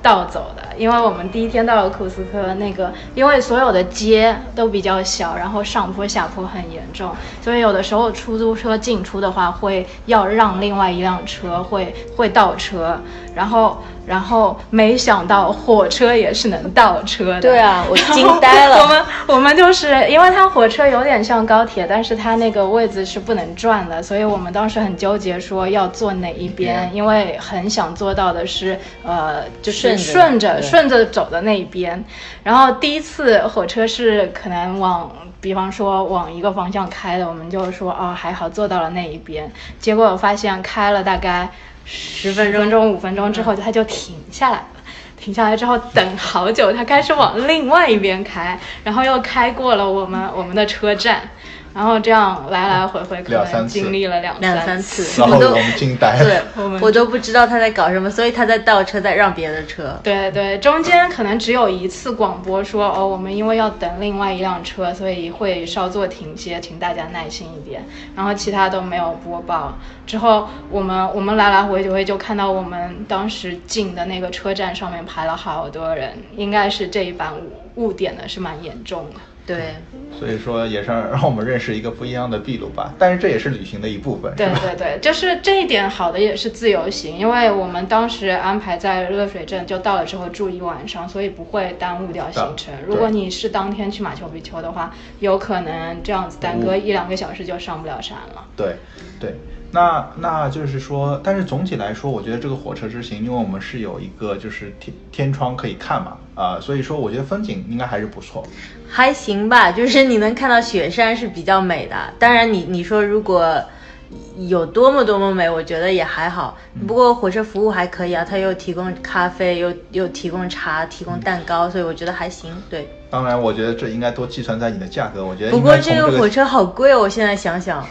倒走的，因为我们第一天到了库斯科，那个因为所有的街都比较小，然后上坡下坡很严重，所以有的时候出租车进出的话会要让另外一辆车，会会倒车，然后然后没想到火车也是能倒车的，对啊我惊呆了。我们我们就是因为它火车有点像高铁，但是它那个位置是不能转的，所以我们当时很纠结说要坐哪一边，因为很想做到的是呃就是顺着顺着走的那一边。然后第一次火车是可能往。比方说往一个方向开的，我们就说哦还好坐到了那一边，结果我发现开了大概十分钟、五分钟之后，它就停下来了。停下来之后等好久，它开始往另外一边开，然后又开过了我们我们的车站，然后这样来来回回可能经历了两两三三次，我都然后我们惊呆对了。我们我都不知道他在搞什么，所以他在倒车，在让别的车。对对，中间可能只有一次广播说哦，我们因为要等另外一辆车，所以会稍作停歇，请大家耐心一点。然后其他都没有播报。之后我们我们来来回回就看到我们当时进的那个车站上面排了好多人，应该是这一班误误点的是蛮严重的。对，所以说也是让我们认识一个不一样的秘鲁吧，但是这也是旅行的一部分，对？对对，就是这一点好的也是自由行，因为我们当时安排在热水镇，就到了之后住一晚上，所以不会耽误掉行程。如果你是当天去马丘比丘的话，有可能这样子耽搁一两个小时就上不了山了。对，对，那那就是说，但是总体来说，我觉得这个火车之行，因为我们是有一个就是天天窗可以看嘛，啊、所以说我觉得风景应该还是不错。还行吧，就是你能看到雪山是比较美的。当然你，你说如果有多么多么美，我觉得也还好。不过火车服务还可以啊，它又提供咖啡，又又提供茶，提供蛋糕，所以我觉得还行。对，当然，我觉得这应该都计算在你的价格。我觉得不过这个火车好贵哦，我现在想想，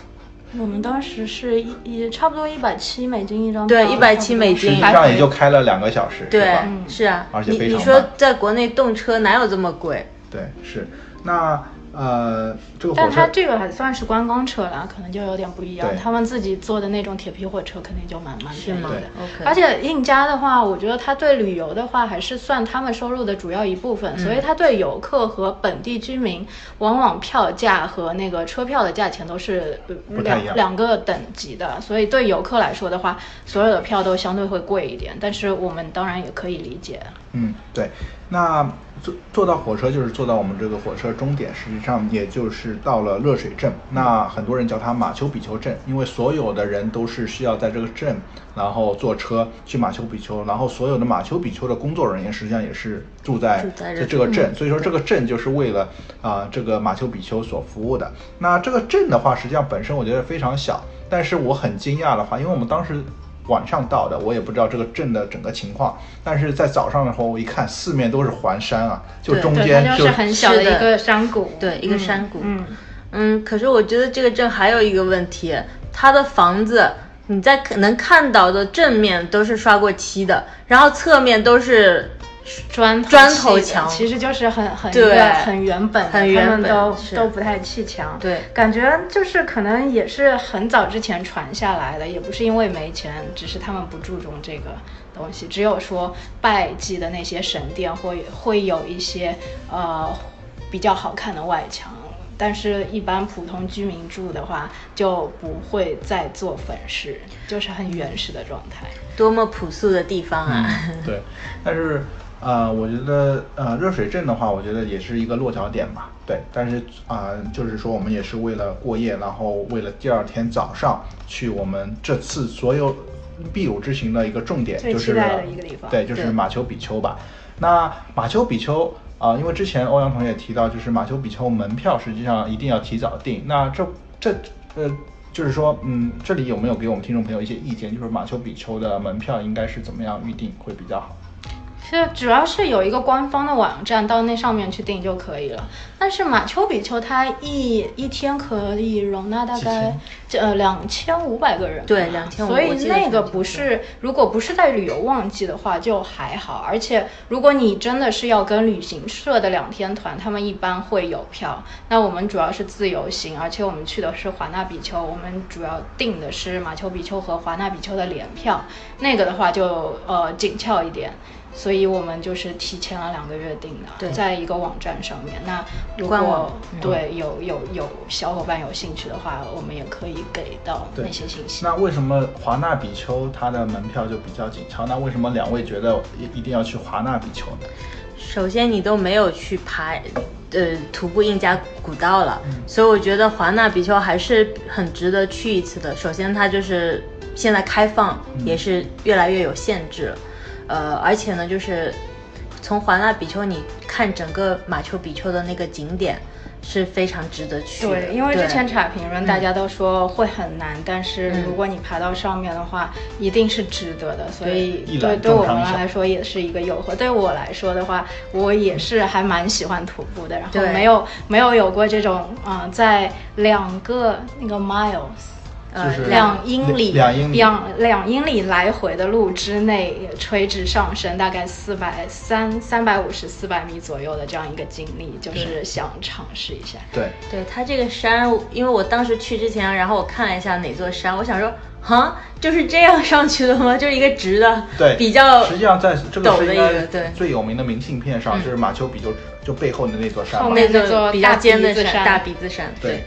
我们当时是一也差不多一百七美金一张对票170美金实际上也就开了两个小时，对是？，是啊，而且你你说非常慢在国内动车哪有这么贵？对，是。那呃，这个火但它这个还算是观光车啦，可能就有点不一样。他们自己做的那种铁皮火车肯定就蛮蛮便宜吗的。？OK，而且印加的话，我觉得它对旅游的话还是算他们收入的主要一部分，所嗯以它对游客和本地居民，往往票价和那个车票的价钱都是两两个等级的。所以对游客来说的话，所有的票都相对会贵一点，但是我们当然也可以理解。嗯，对。那坐坐到火车就是坐到我们这个火车终点，实际上也就是到了热水镇。那很多人叫它马丘比丘镇，因为所有的人都是需要在这个镇，然后坐车去马丘比丘，然后所有的马丘比丘的工作人员实际上也是住在住在这这个镇，所以说这个镇就是为了啊、这个马丘比丘所服务的。那这个镇的话，实际上本身我觉得非常小，但是我很惊讶的话，因为我们当时。晚上到的，我也不知道这个镇的整个情况，但是在早上的时候，我一看四面都是环山啊，就中间它就是很小的一个山谷，对一个山谷。嗯，嗯，可是我觉得这个镇还有一个问题，它的房子你在可能看到的正面都是刷过漆的，然后侧面都是砖头墙其实就是很很对原很原本的，很原本他们都都不太砌墙。对感觉就是可能也是很早之前传下来的，也不是因为没钱，只是他们不注重这个东西。只有说拜祭的那些神殿会会有一些呃比较好看的外墙。但是，一般普通居民住的话，就不会再做粉饰，就是很原始的状态。多么朴素的地方啊！对，但是呃，我觉得呃热水镇的话，我觉得也是一个落脚点吧。对，但是啊、就是说我们也是为了过夜，然后为了第二天早上去我们这次所有必有之行的一个重点，就是一个地方对，就是马丘比丘吧。那马丘比丘啊、因为之前欧阳同学也提到，就是马丘比丘门票实际上一定要提早订。那这这呃。就是说，嗯，这里有没有给我们听众朋友一些意见？就是马丘比丘的门票应该是怎么样预定会比较好？是，主要是有一个官方的网站，到那上面去订就可以了。但是马丘比丘它一一天可以容纳大概呃两千五百个人，对2500所以我记得那个不是，如果不是在旅游旺季的话就还好。而且如果你真的是要跟旅行社的两天团，他们一般会有票。那我们主要是自由行，而且我们去的是华纳比丘，我们主要订的是马丘比丘和华纳比丘的联票，那个的话就呃紧俏一点。所以我们就是提前了两个月订的，对在一个网站上面。那如果对有有有小伙伴有兴趣的话，我们也可以给到那些信息。那为什么华纳比丘它的门票就比较紧俏？那为什么两位觉得一一定要去华纳比丘呢？首先你都没有去爬，呃，徒步印加古道了，所以我觉得华纳比丘还是很值得去一次的。首先它就是现在开放也是越来越有限制了，呃，而且呢，就是从环纳比丘你看整个马丘比丘的那个景点是非常值得去的。对，因为之前查评论，大家都说会很难，但是嗯如果你爬到上面的话，一定是值得的。所以对对我们来说也是一个诱惑。对我来说的话，我也是还蛮喜欢徒步的，然后没有没有有过这种啊、呃在两个那个 miles。呃就是两英里，两英里两两英里来回的路之内，垂直上升大概四百三三百五十四百米左右的这样一个经历，就是想尝试一下。对，对它这个山，因为我当时去之前，然后我看了一下哪座山，我想说，哈，就是这样上去的吗？就是一个直的，对，比较实际上在这个陡的一是应该个对最有名的明信片上，嗯就是马丘比丘就背后的那座山。后面那座比较大尖的山大鼻子山，对，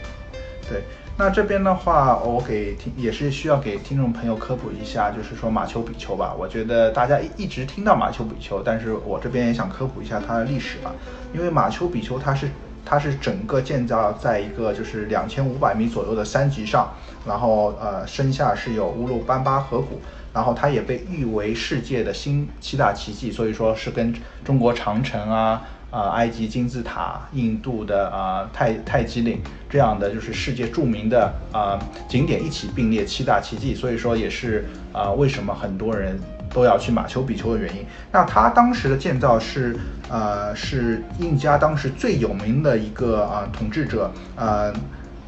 对。那这边的话，我给听也是需要给听众朋友科普一下，就是说马丘比丘吧。我觉得大家一一直听到马丘比丘，但是我这边也想科普一下它的历史吧。因为马丘比丘它是它是整个建造在一个就是两千五百米左右的山脊上，然后呃身下是有乌鲁班巴河谷，然后它也被誉为世界的新七大奇迹，所以说是跟中国长城啊。啊、埃及金字塔、印度的啊、泰泰姬陵这样的就是世界著名的啊、景点一起并列七大奇迹，所以说也是啊、为什么很多人都要去马丘比丘的原因。那它当时的建造是呃是印加当时最有名的一个啊、统治者呃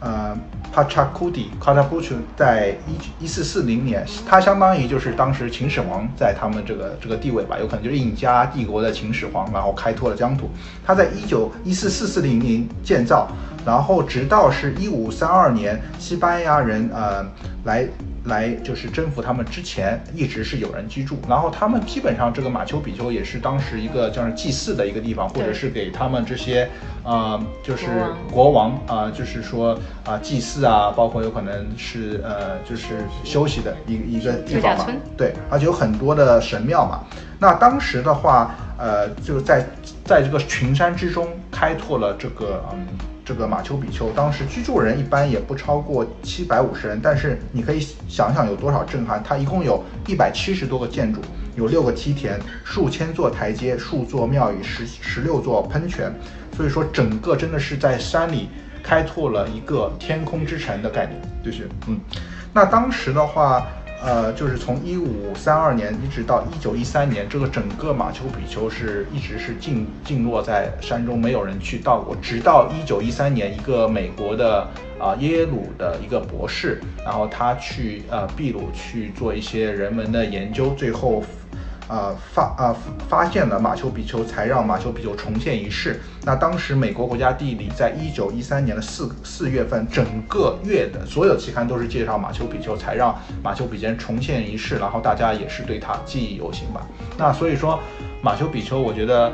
呃 Pachacudi k a t a p u c h u 在一一四四零年，他相当于就是当时秦始皇在他们这个这个地位吧，有可能就是印加帝国的秦始皇，然后开拓了疆土。他在一九一四四四零年建造，然后直到是一五三二年，西班牙人呃来。来就是征服他们之前，一直是有人居住。然后他们基本上这个马丘比丘也是当时一个叫是祭祀的一个地方，或者是给他们这些呃就是国王啊，就是说啊祭祀啊，包括有可能是呃就是休息的一一个地方嘛。对，而且有很多的神庙嘛。那当时的话，呃，就在在这个群山之中开拓了这个嗯。这个马丘比丘当时居住人一般也不超过七百五十人，但是你可以想想有多少震撼。它一共有一百七十多个建筑，有六个梯田，数千座台阶，数座庙宇，十十六座喷泉。所以说，整个真的是在山里开拓了一个天空之城的概念，就是嗯。那当时的话。呃，就是从一五三二年一直到一九一三年，这个整个马丘比丘是一直是静静落在山中，没有人去到过。直到一九一三年，一个美国的啊耶鲁的一个博士，然后他去呃秘鲁去做一些人文的研究，最后。呃发啊发现了马丘比丘，才让马丘比丘重现一世。那当时美国国家地理在一九一三年的四四月份，整个月的所有期刊都是介绍马丘比丘，才让马丘比丘重现一世。然后大家也是对他记忆犹新吧。那所以说，马丘比丘我觉得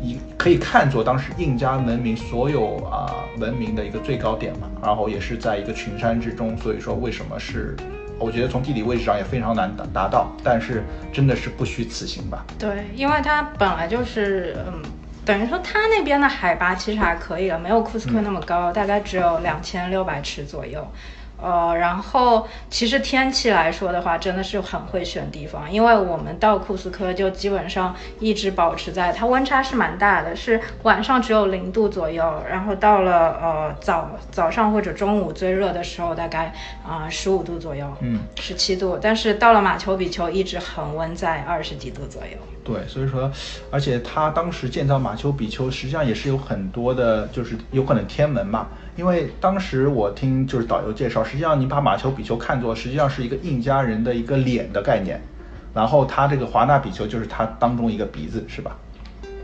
一可以看作当时印加文明所有啊文明的一个最高点嘛。然后也是在一个群山之中，所以说为什么是？我觉得从地理位置上也非常难达达到，但是真的是不虚此行吧？对，因为它本来就是，嗯，等于说它那边的海拔其实还可以了，没有库斯科那么高，大概只有两千六百尺左右。呃，然后其实天气来说的话，真的是很会选地方，因为我们到库斯科就基本上一直保持在它温差是蛮大的，是晚上只有零度左右，然后到了呃早早上或者中午最热的时候大概啊十五度左右，嗯，十七度，但是到了马丘比丘一直恒温在二十几度左右。对，所以说，而且它当时建造马丘比丘实际上也是有很多的，就是有可能天文嘛。因为当时我听就是导游介绍，实际上你把马丘比丘看作实际上是一个印加人的一个脸的概念，然后它这个华纳比丘就是它当中一个鼻子，是吧？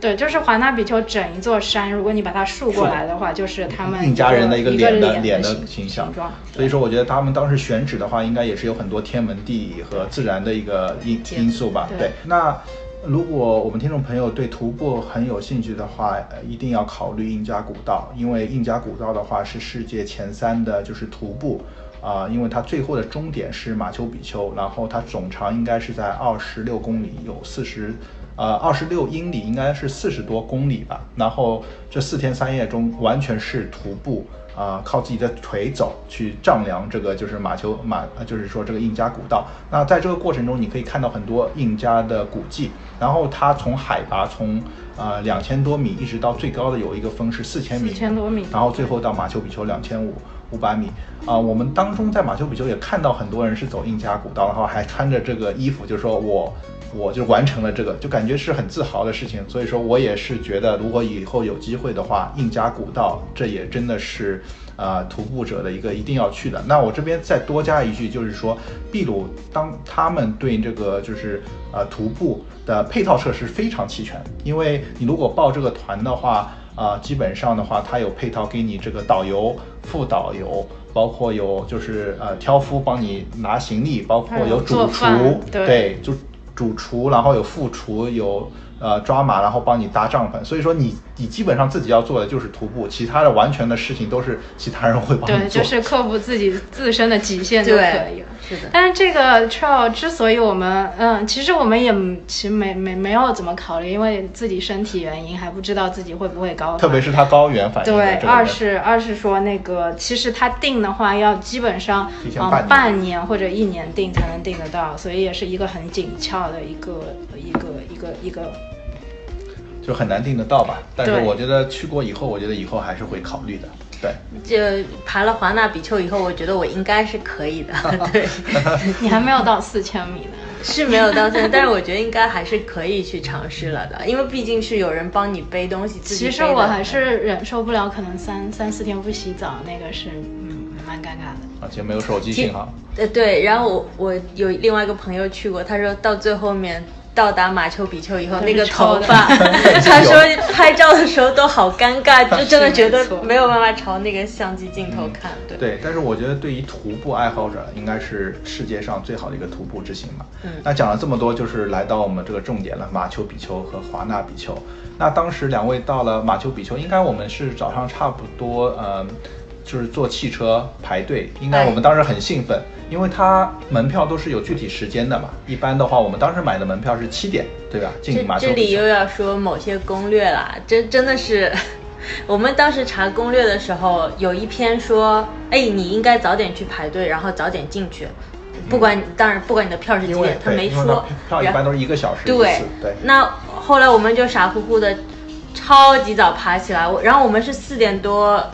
对，就是华纳比丘整一座山，如果你把它竖过来的话，就是他们印加人的一个脸的脸的形象。所以说，我觉得他们当时选址的话，应该也是有很多天文地理和自然的一个因因素吧？对，那。如果我们听众朋友对徒步很有兴趣的话，呃，一定要考虑印加古道，因为印加古道的话是世界前三的，就是徒步，啊，因为它最后的终点是马丘比丘，然后它总长应该是在二十六公里，有四十，呃，二十六英里，应该是四十多公里吧。然后这四天三夜中完全是徒步。啊，靠自己的腿走去丈量这个就是马丘马，就是说这个印加古道。那在这个过程中，你可以看到很多印加的古迹。然后它从海拔从呃两千多米一直到最高的有一个峰是四千米，四千多米。然后最后到马丘比丘两千五五百米。啊，我们当中在马丘比丘也看到很多人是走印加古道，然后还穿着这个衣服，就是说我。我就完成了这个，就感觉是很自豪的事情。所以说我也是觉得，如果以后有机会的话，印加古道这也真的是，呃，徒步者的一个一定要去的。那我这边再多加一句，就是说，秘鲁当他们对这个就是呃徒步的配套设施非常齐全，因为你如果报这个团的话，啊，基本上的话，他有配套给你这个导游、副导游，包括有就是呃挑夫帮你拿行李，包括有主厨，对，就。主厨，然后有副厨，有呃抓马，然后帮你搭帐篷。所以说你你基本上自己要做的就是徒步，其他的完全的事情都是其他人会帮你做。对，就是克服自己自身的极限就可以了。是的。但是这个 trail 之所以我们嗯，其实我们也其实没没没有怎么考虑，因为自己身体原因还不知道自己会不会高。特别是它高原反应。对，二是二是说那个其实它定的话要基本上嗯半年或者一年定才能定得到，所以也是一个很紧俏。的一个一个一个一个，就很难定得到吧。但是我觉得去过以后，我觉得以后还是会考虑的。对，就爬了华纳比丘以后，我觉得我应该是可以的。对，你还没有到四千米呢，是没有到四千，但是我觉得应该还是可以去尝试了的，因为毕竟是有人帮你背东西。其实我还是忍受不了，可能三三四天不洗澡，那个是嗯。蛮尴尬的。而且没有手机信号。呃，对，然后我我有另外一个朋友去过，他说到最后面到达马丘比丘以后，那个头发，他说拍照的时候都好尴尬，就 真的觉得没有办法朝那个相机镜头看。对，对，但是我觉得对于徒步爱好者，应该是世界上最好的一个徒步之行吧。嗯那讲了这么多，就是来到我们这个重点了，马丘比丘和华纳比丘。那当时两位到了马丘比丘，应该我们是早上差不多，呃，就是坐汽车排队，应该哎我们当时很兴奋，因为它门票都是有具体时间的嘛。一般的话，我们当时买的门票是七点，对吧？进马丘这这里又。要说某些攻略啦，真真的是，我们当时查攻略的时候，有一篇说，哎，你应该早点去排队，然后早点进去，不管当然不管你的票是几点，他没说。票一般都是一个小时对对。那后来我们就傻乎乎的，超级早爬起来，我然后我们是四点多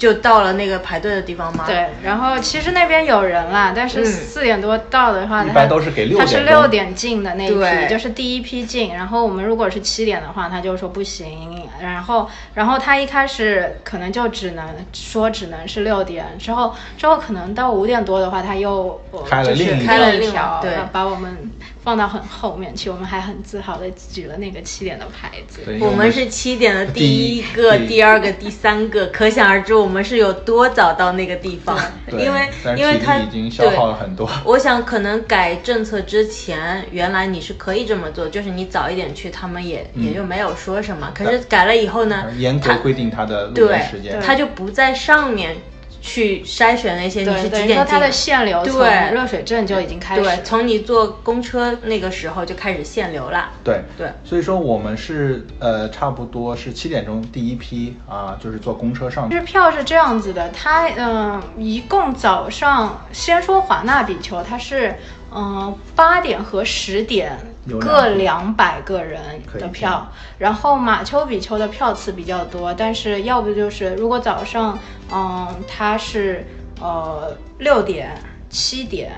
就到了那个排队的地方吗？对，然后其实那边有人啦，但是嗯四点多到的话，它一般都是给六点钟六点进的那一批，就是第一批进。然后我们如果是七点的话，他就说不行。然后，然后他一开始可能就只能说只能是六点，之后之后可能到五点多的话，他又呃开了就是另一开了另一条，对把我们放到很后面去。我们还很自豪的举了那个七点的牌子。我们是七点的第一个、一第二个、第三个，可想而知我们是有多早到那个地方，因为因为他力已经消耗了很多。我想可能改政策之前，原来你是可以这么做，就是你早一点去，他们也、也就没有说什么。可是改了以后呢，严格他规定他的录对音时间。他就不在上面去筛选那些你对，是等几点进于说它的限流从对热水镇就已经开始了。对，从你坐公车那个时候就开始限流了。对对所以说我们是呃差不多是七点钟第一批啊，就是坐公车上去。其实票是这样子的，它嗯、呃一共早上先说华纳比丘，它是嗯八点和十点有各两两百个人的票，然后马丘比丘的票次比较多，但是要不就是如果早上嗯它是呃六点七点。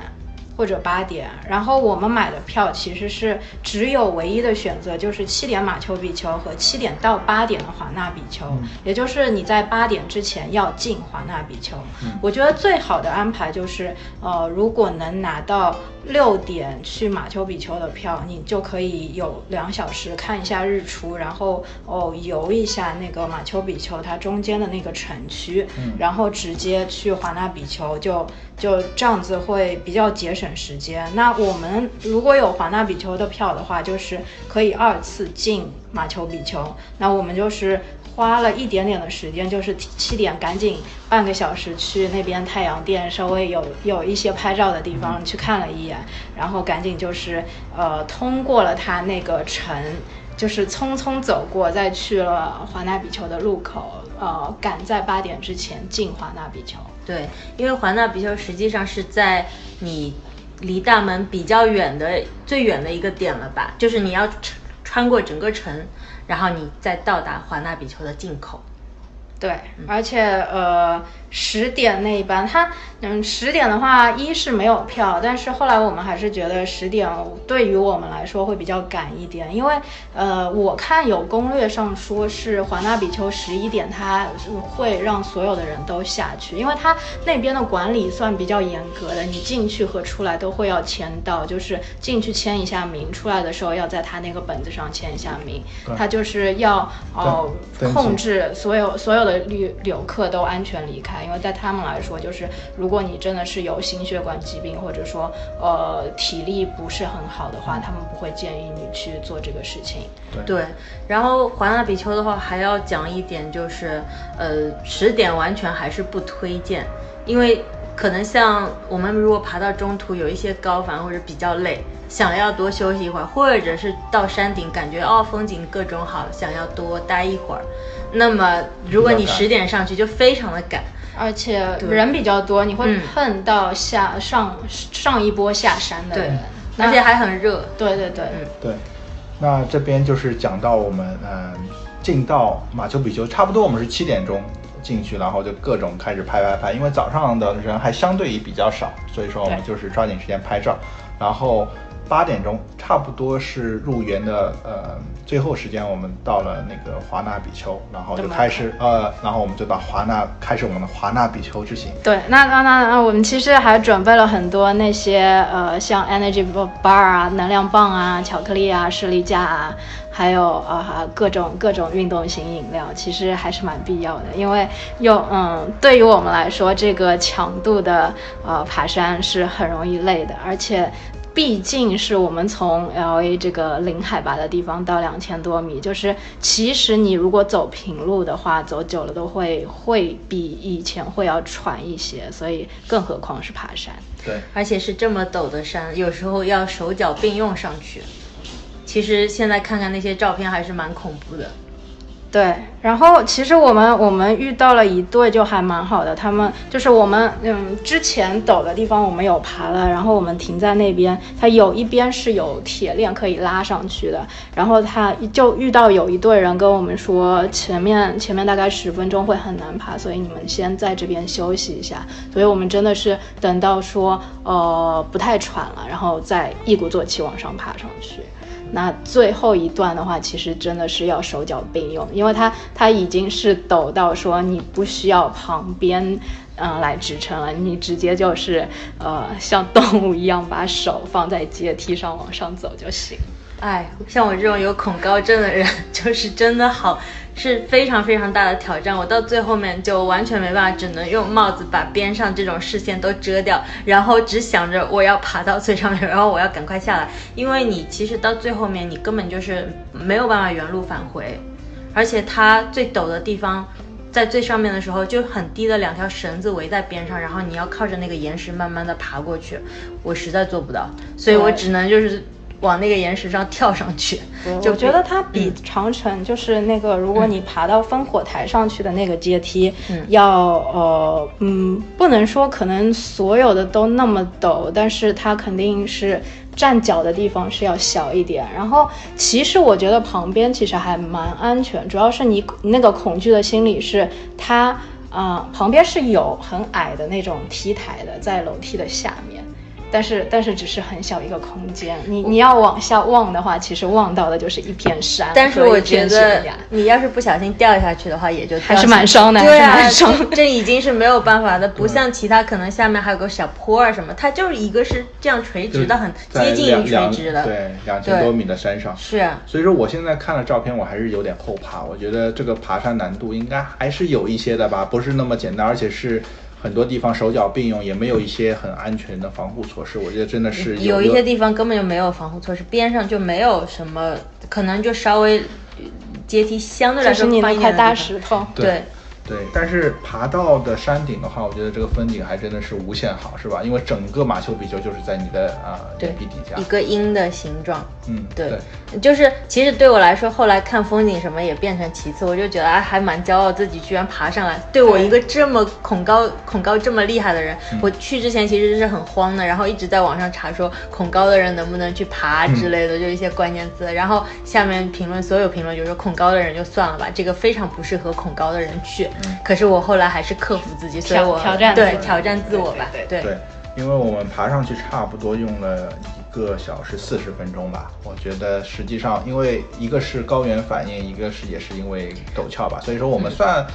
或者八点，然后我们买的票其实是只有唯一的选择，就是七点马丘比丘和七点到八点的华纳比丘，也就是你在八点之前要进华纳比丘。我觉得最好的安排就是，呃，如果能拿到六点去马丘比丘的票，你就可以有两小时看一下日出，然后哦游一下那个马丘比丘它中间的那个城区，然后直接去华纳比丘就。就这样子会比较节省时间。那我们如果有华纳比丘的票的话，就是可以二次进马丘比丘。那我们就是花了一点点的时间，就是七点赶紧半个小时去那边太阳殿，稍微有有一些拍照的地方去看了一眼，然后赶紧就是呃通过了它那个城。就是匆匆走过，再去了华纳比丘的入口，呃，赶在八点之前进华纳比丘。对，因为华纳比丘实际上是在你离大门比较远的最远的一个点了吧，就是你要穿穿过整个城，然后你再到达华纳比丘的进口。对，而且呃，十点那一班，它嗯，十点的话，一是没有票，但是后来我们还是觉得十点对于我们来说会比较赶一点，因为呃，我看有攻略上说是华纳比丘十一点，他会让所有的人都下去，因为他那边的管理算比较严格的，你进去和出来都会要签到，就是进去签一下名，出来的时候要在他那个本子上签一下名，他就是要哦、控制所有所有的旅游客都安全。离开，因为在他们来说，就是如果你真的是有心血管疾病，或者说呃体力不是很好的话，他们不会建议你去做这个事情。对，然后环纳比丘的话还要讲一点，就是呃十点完全还是不推荐，因为可能像我们如果爬到中途有一些高反或者比较累，想要多休息一会儿，或者是到山顶感觉哦风景各种好，想要多待一会儿，那么如果你十点上去就非常的赶。而且人比较多，你会嗯。碰到下、上上一波下山的对。人，而且还很热，对对对，嗯。对，那这边就是讲到我们嗯进到马丘比丘，差不多我们是七点钟进去，然后就各种开始拍拍拍，因为早上的人还相对于比较少，所以说我们就是抓紧时间拍照，然后。八点钟，差不多是入园的呃最后时间，我们到了那个华纳比丘，然后就开始呃，然后我们就到华纳开始我们的华纳比丘之行。对，那那那那我们其实还准备了很多那些呃像 energy bar 啊、能量棒啊、巧克力啊、士力架啊。还有啊，各种各种运动型饮料，其实还是蛮必要的，因为又嗯，对于我们来说，这个强度的呃爬山是很容易累的，而且毕竟是我们从 L A 这个零海拔的地方到两千多米，就是其实你如果走平路的话，走久了都会会比以前会要喘一些，所以更何况是爬山。对，而且是这么陡的山，有时候要手脚并用上去。其实现在看看那些照片还是蛮恐怖的，对。然后其实我们我们遇到了一对就还蛮好的，他们就是我们嗯之前陡的地方我们有爬了，然后我们停在那边，它有一边是有铁链可以拉上去的，然后他就遇到有一队人跟我们说前面前面大概十分钟会很难爬，所以你们先在这边休息一下。所以我们真的是等到说呃不太喘了，然后再一鼓作气往上爬上去。那最后一段的话，其实真的是要手脚并用，因为它它已经是抖到说你不需要旁边嗯来支撑了，你直接就是呃像动物一样把手放在阶梯上往上走就行。哎，像我这种有恐高症的人，就是真的好。是非常非常大的挑战，我到最后面就完全没办法，只能用帽子把边上这种视线都遮掉，然后只想着我要爬到最上面，然后我要赶快下来，因为你其实到最后面你根本就是没有办法原路返回，而且它最陡的地方在最上面的时候就很低的两条绳子围在边上，然后你要靠着那个岩石慢慢的爬过去，我实在做不到，所以我只能就是。往那个岩石上跳上去，我觉得它比长城就是那个，如果你爬到烽火台上去的那个阶梯，要呃嗯，不能说可能所有的都那么陡，但是它肯定是站脚的地方是要小一点。然后其实我觉得旁边其实还蛮安全，主要是你那个恐惧的心理是它啊旁边是有很矮的那种梯台的，在楼梯的下面。但是但是只是很小一个空间，你你要往下望的话，其实望到的就是一片山。但是我觉得你要是不小心掉下去的话，也就还是蛮伤的。对啊，这已经是没有办法的，不像其他可能下面还有个小坡啊什么，它就是一个是这样垂直的，很接近于垂直的。对，两千多米的山上。是啊。所以说我现在看了照片，我还是有点后怕。我觉得这个爬山难度应该还是有一些的吧，不是那么简单，而且是。很多地方手脚并用，也没有一些很安全的防护措施。我觉得真的是有一些地方根本就没有防护措施，边上就没有什么，可能就稍微阶梯相对来说宽一块大石头，对。对，但是爬到的山顶的话，我觉得这个风景还真的是无限好，是吧？因为整个马丘比丘就是在你的啊眼皮底下，一个鹰的形状。嗯，对，就是其实对我来说，后来看风景什么也变成其次，我就觉得啊，还蛮骄傲自己居然爬上来。对我一个这么恐高恐高这么厉害的人，我去之前其实是很慌的，然后一直在网上查说恐高的人能不能去爬之类的，就一些关键字。然后下面评论所有评论就说恐高的人就算了吧，这个非常不适合恐高的人去。可是我后来还是克服自己，所以我挑战对挑战自我吧，对对，因为我们爬上去差不多用了一个小时四十分钟吧。我觉得实际上，因为一个是高原反应，一个是也是因为陡峭吧，所以说我们算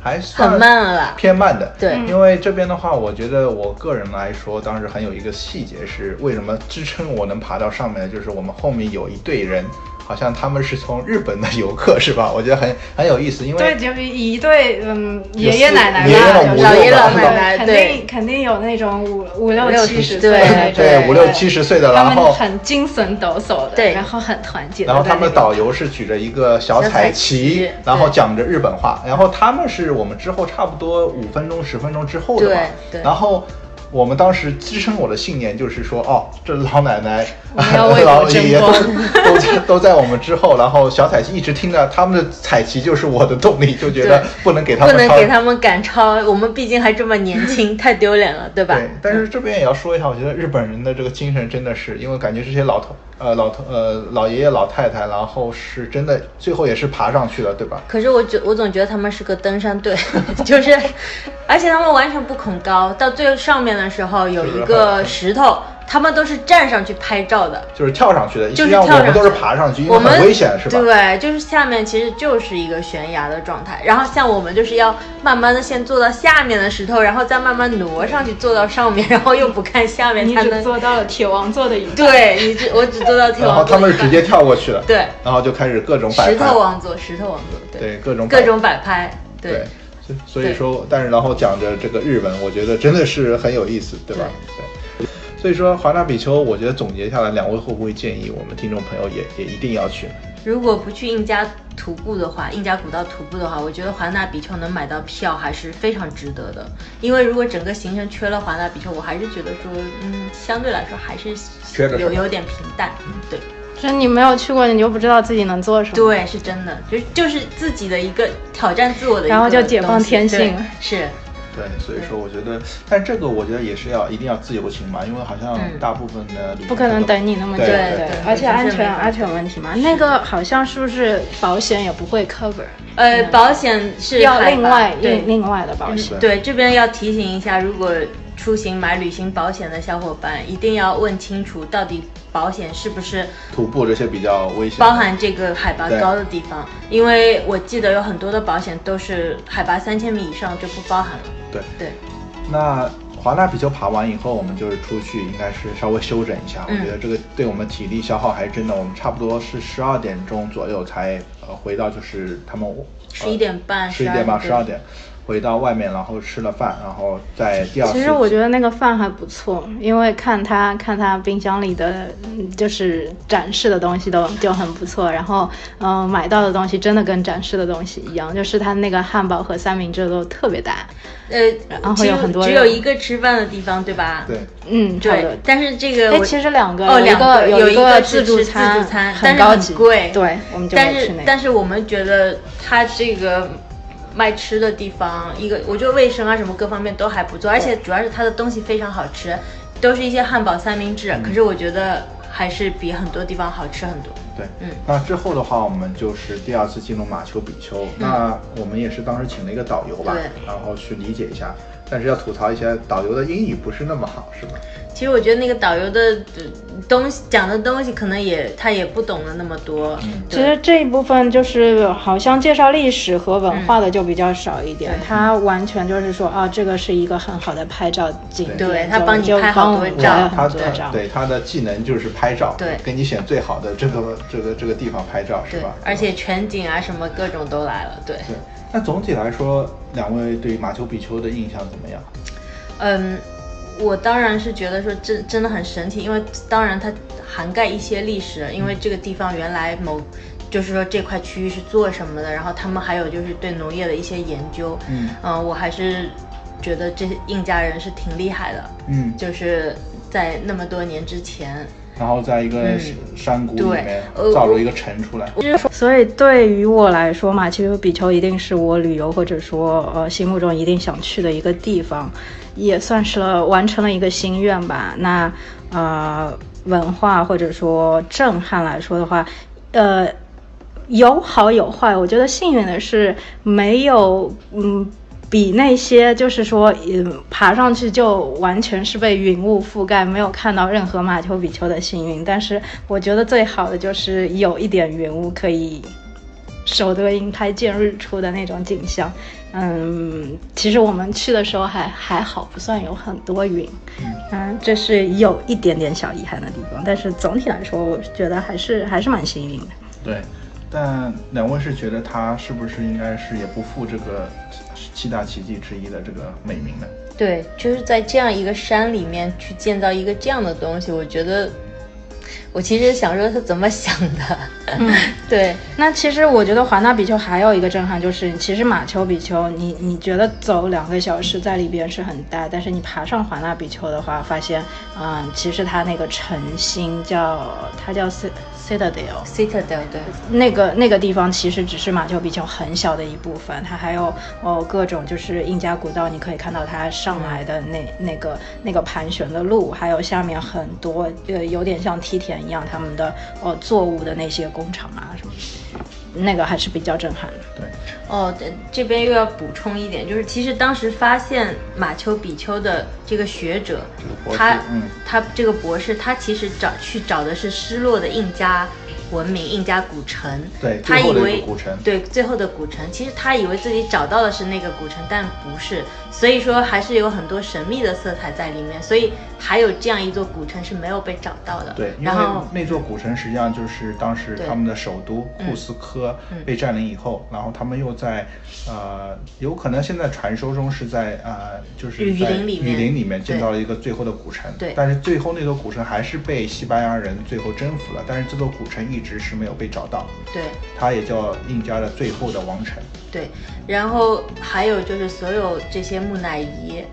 还算很慢了，偏慢的。对，因为这边的话，我觉得我个人来说，当时很有一个细节是为什么支撑我能爬到上面的，就是我们后面有一队人。好像他们是从日本的游客是吧？我觉得很很有意思，因为对，就一对嗯爷爷奶奶吧，老爷老奶奶，肯定肯定有那种五五六七十岁，对对，五六七十岁的，然后很精神抖擞的，对，然后很团结。然后他们的导游是举着一个小彩旗，然后讲着日本话，然后他们是我们之后差不多五分钟十分钟之后的嘛，然后。我们当时支撑我的信念就是说，哦，这老奶奶、老爷爷都都在都在我们之后，然后小彩旗一直听着，他们的彩旗就是我的动力，就觉得不能给他们不能给他们赶超，我们毕竟还这么年轻，太丢脸了，对吧？对。但是这边也要说一下，我觉得日本人的这个精神真的是，因为感觉这些老头。呃，老头，呃，老爷爷老太太，然后是真的，最后也是爬上去了，对吧？可是我觉，我总觉得他们是个登山队，就是，而且他们完全不恐高，到最上面的时候有一个石头，他们都是站上去拍照的。就是跳上去的，就是实际上跳上去我们都是爬上去，因为我们很危险，是吧？对，就是下面其实就是一个悬崖的状态，然后像我们就是要慢慢的先坐到下面的石头，然后再慢慢挪上去坐到上面，然后又不看下面你只才能。做到了铁王座的一半。对你只我只做到跳然后王座然后他们是直接跳过去了，对然后就开始各种摆石，头王座，石头王座，对对各种摆各种摆拍，对对。所所以说，但是然后讲着这个日文，我觉得真的是很有意思，对吧？对。所以说华纳比丘，我觉得总结下来，两位会不会建议我们听众朋友也也一定要去呢？如果不去印加徒步的话，印加古道徒步的话，我觉得华纳比丘能买到票还是非常值得的。因为如果整个行程缺了华纳比丘，我还是觉得说，嗯，相对来说还是有有点平淡。对就是你没有去过，你就不知道自己能做什么。对，是真的，就就是自己的一个挑战自我的一个然后就解放天性是，对，所以说我觉得，但这个我觉得也是要一定要自由行嘛，因为好像嗯大部分的旅行不可能等你那么久，对对对而且安全安全问题嘛，那个好像是不是保险也不会 cover，呃，保险是要另外对另另外的保险。对，这边要提醒一下，如果出行买旅行保险的小伙伴，一定要问清楚到底保险是不是徒步这些比较危险，包含这个海拔高的地方，因为我记得有很多的保险都是海拔三千米以上就不包含了。对。对，那华纳比丘爬完以后，我们就是出去，应该是稍微休整一下。嗯我觉得这个对我们体力消耗还是真的，我们差不多是十二点钟左右才呃回到，就是他们十一点半、十一点吧，十二点。回到外面，然后吃了饭，然后在第二。其实我觉得那个饭还不错，因为看他看他冰箱里的，嗯就是展示的东西都就很不错，然后嗯、呃买到的东西真的跟展示的东西一样，就是他那个汉堡和三明治都特别大，呃，然后只有有很多人只有一个吃饭的地方，对吧？对，嗯，差不多对。。但是这个哎，我其实两个，哦，两个有一个自助餐自助餐，但是很很高级，贵。对，我们就是没去那是我们觉得它这个卖吃的地方，一个我觉得卫生啊什么各方面都还不错，而且主要是它的东西非常好吃，都是一些汉堡、三明治。嗯可是我觉得还是比很多地方好吃很多。对，嗯那之后的话，我们就是第二次进入马丘比丘。那我们也是当时请了一个导游吧对，然后去理解一下。但是要吐槽一下，导游的英语不是那么好，是吧？其实我觉得那个导游的呃东西讲的东西，可能也他也不懂得那么多。其实这一部分就是好像介绍历史和文化的就比较少一点，嗯对它完全就是说啊，这个是一个很好的拍照景点，对他帮你拍好多照拍了他多照。对他的技能就是拍照，对给你选最好的这个这个这个地方拍照，是对吧？，而且全景啊什么各种都来了。对，对。那总体来说，两位对马丘比丘的印象怎么样？嗯，我当然是觉得说真真的很神奇，因为当然它涵盖一些历史，因为这个地方原来某。就是说这块区域是做什么的，然后他们还有就是对农业的一些研究，嗯。我还是觉得这些印加人是挺厉害的，嗯，就是在那么多年之前，然后在一个嗯山谷里面呃造出一个城出来，所以对于我来说，嘛，其实比丘一定是我旅游或者说呃心目中一定想去的一个地方，也算是了完成了一个心愿吧。那呃文化或者说震撼来说的话，呃有好有坏。我觉得幸运的是没有嗯。比那些就是说，嗯，爬上去就完全是被云雾覆盖，没有看到任何马丘比丘的幸运。但是我觉得最好的就是有一点云雾，可以守得云开见日出的那种景象。嗯，其实我们去的时候还还好，不算有很多云。嗯，这是有一点点小遗憾的地方，但是总体来说，我觉得还是还是蛮幸运的。对。但两位是觉得它是不是应该是也不负这个七大奇迹之一的这个美名呢？对，就是在这样一个山里面去建造一个这样的东西，我觉得，我其实想说他怎么想的，嗯，对，那其实我觉得华纳比丘还有一个震撼，就是其实马丘比丘，你你觉得走两个小时在里边是很大，但是你爬上华纳比丘的话，发现，嗯，其实它那个晨星叫它叫 Citadel。Citadel 对，那个那个地方其实只是马丘比丘很小的一部分，它还有哦各种就是印加古道，你可以看到它上来的那那个那个盘旋的路，还有下面很多呃有点像梯田一样他们的呃作物的那些工厂啊什么的。那个还是比较震撼的。对，哦，对这边又要补充一点，就是其实当时发现马丘比丘的这个学者，这个他嗯他这个博士，他其实找去找的是失落的印加文明、印加古城。对他以为古城。对最后的古城，其实他以为自己找到的是那个古城，但不是，所以说还是有很多神秘的色彩在里面，所以还有这样一座古城是没有被找到的。对，然后那座古城实际上就是当时他们的首都库斯科嗯。被占领以后，然后他们又在呃，有可能现在传说中是在呃，就是雨在林里面。雨林里面建对造了一个最后的古城。对。但是最后那座古城还是被西班牙人最后征服了，但是这座古城一直是没有被找到，对。它也叫印加的最后的王城。对，然后还有就是所有这些木乃伊，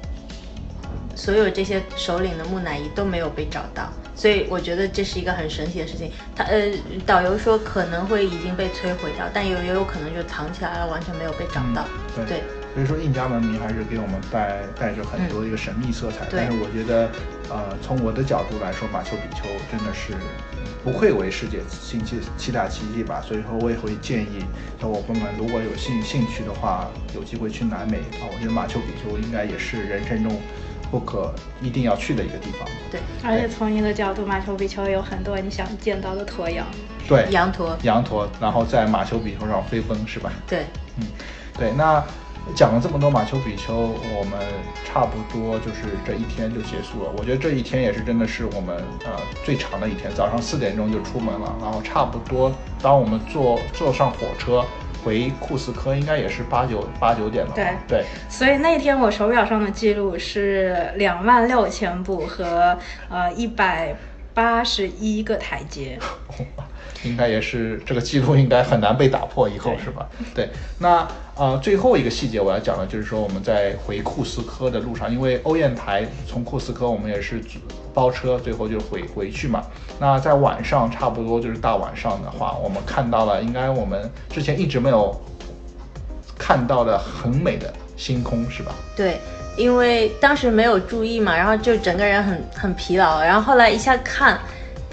所有这些首领的木乃伊都没有被找到，所以我觉得这是一个很神奇的事情。他呃，导游说可能会已经被摧毁掉，但有也有可能就藏起来了，完全没有被找到。嗯对对所以说印加文明还是给我们带带着很多一个神秘色彩。对但是我觉得，呃，从我的角度来说，马丘比丘真的是不愧为世界新七七大奇迹吧。所以说我也会建议小伙伴们，如果有兴兴趣的话，有机会去南美啊，我觉得马丘比丘应该也是人生中不可一定要去的一个地方。对，而且从你的角度，马丘比丘有很多你想见到的驼羊。对，羊驼，羊驼，然后在马丘比丘上飞奔是吧？对，嗯，对，那讲了这么多马丘比丘，我们差不多就是这一天就结束了。我觉得这一天也是真的是我们呃最长的一天，早上四点钟就出门了，然后差不多当我们坐坐上火车回库斯科，应该也是八九八九点了。对对，所以那天我手表上的记录是两万六千步和呃一百八十一个台阶。应该也是这个记录应该很难被打破以后是吧？对，那呃最后一个细节我要讲的就是说我们在回库斯科的路上，因为欧燕台从库斯科我们也是包车，最后就回回去嘛。那在晚上差不多就是大晚上的话，我们看到了应该我们之前一直没有看到的很美的星空是吧？对，因为当时没有注意嘛，然后就整个人很很疲劳，然后后来一下看，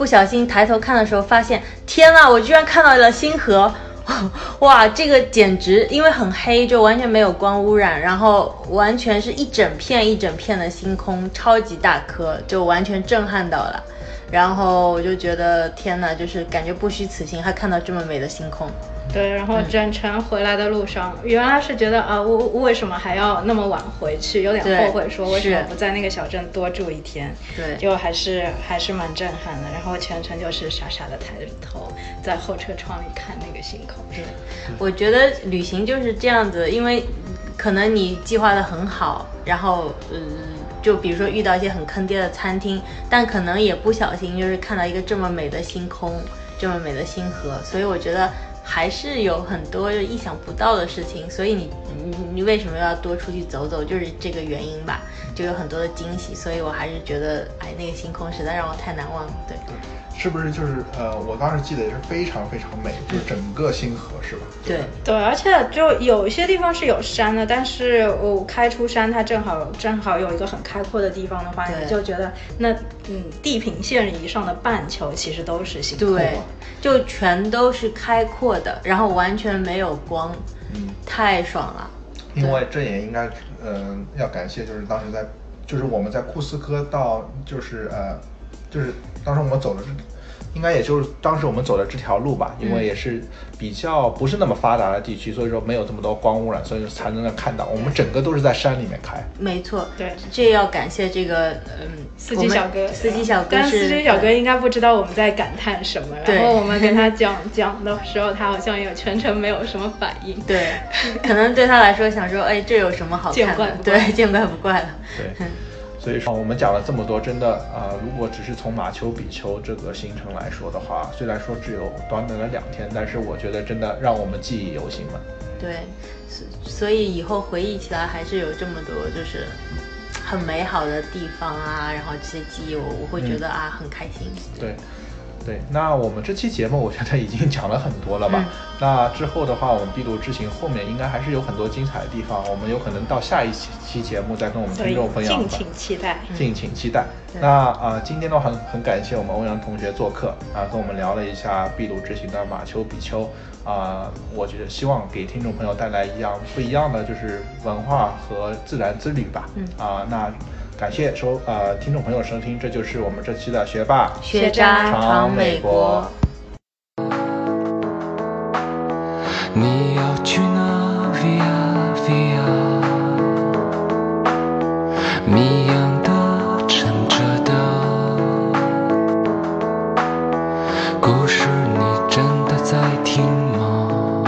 不小心抬头看的时候，发现天呐，我居然看到了星河！哇，这个简直因为很黑，就完全没有光污染，然后完全是一整片一整片的星空，超级大颗，就完全震撼到了。然后我就觉得天呐，就是感觉不虚此行，还看到这么美的星空。对，然后整程回来的路上，原来是觉得啊，我我为什么还要那么晚回去？有点后悔，说为什么不在那个小镇多住一天？对就还是还是蛮震撼的。然后全程就是傻傻的抬着头，在后车窗里看那个星空。对，我觉得旅行就是这样子，因为可能你计划的很好，然后嗯，就比如说遇到一些很坑爹的餐厅，但可能也不小心就是看到一个这么美的星空，这么美的星河，所以我觉得还是有很多意想不到的事情，所以你你你为什么要多出去走走，就是这个原因吧，就有很多的惊喜，所以我还是觉得，哎，那个星空实在让我太难忘了，对。是不是就是呃，我当时记得也是非常非常美，就是整个星河是吧？对，对，而且就有一些地方是有山的，但是我开出山，它正好正好有一个很开阔的地方的话，你就觉得那嗯地平线以上的半球其实都是星河。对，就全都是开阔的，然后完全没有光，嗯。太爽了。因为这也应该，嗯、要感谢就是当时在，就是我们在库斯科到，就是呃，就是当时我们走的这，应该也就是当时我们走的这条路吧，因为也是比较不是那么发达的地区，所以说没有这么多光污染，所以才能够看到。我们整个都是在山里面开，没错，对这要感谢这个嗯司机小哥，司机小哥但司机小哥应该不知道我们在感叹什么。然后我们跟他讲讲的时候，他好像也全程没有什么反应。对，可能对他来说想说，哎，这有什么好看的？见怪不怪对，见怪不怪了。对。所以说，我们讲了这么多，真的啊、呃如果只是从马丘比丘这个行程来说的话，虽然说只有短短的两天，但是我觉得真的让我们记忆犹新嘛。对，所所以以后回忆起来还是有这么多就是很美好的地方啊，然后这些记忆我我会觉得、啊很开心。对，对，那我们这期节目我觉得已经讲了很多了吧？嗯那之后的话，我们秘鲁之行后面应该还是有很多精彩的地方，我们有可能到下一期期节目再跟我们听众分享。敬请期待。敬请期待。对那啊、呃今天的话很很感谢我们欧阳同学做客啊、跟我们聊了一下秘鲁之行的马丘比丘啊、我觉得希望给听众朋友带来一样不一样的就是文化和自然之旅吧。嗯啊、那感谢收呃听众朋友收听，这就是我们这期的学霸学渣闯美国。你要去哪？Via Via，谜样的、沉着的故事，你真的在听吗？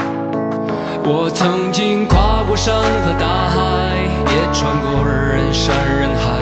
我曾经跨过山和大海，也穿过人山人海。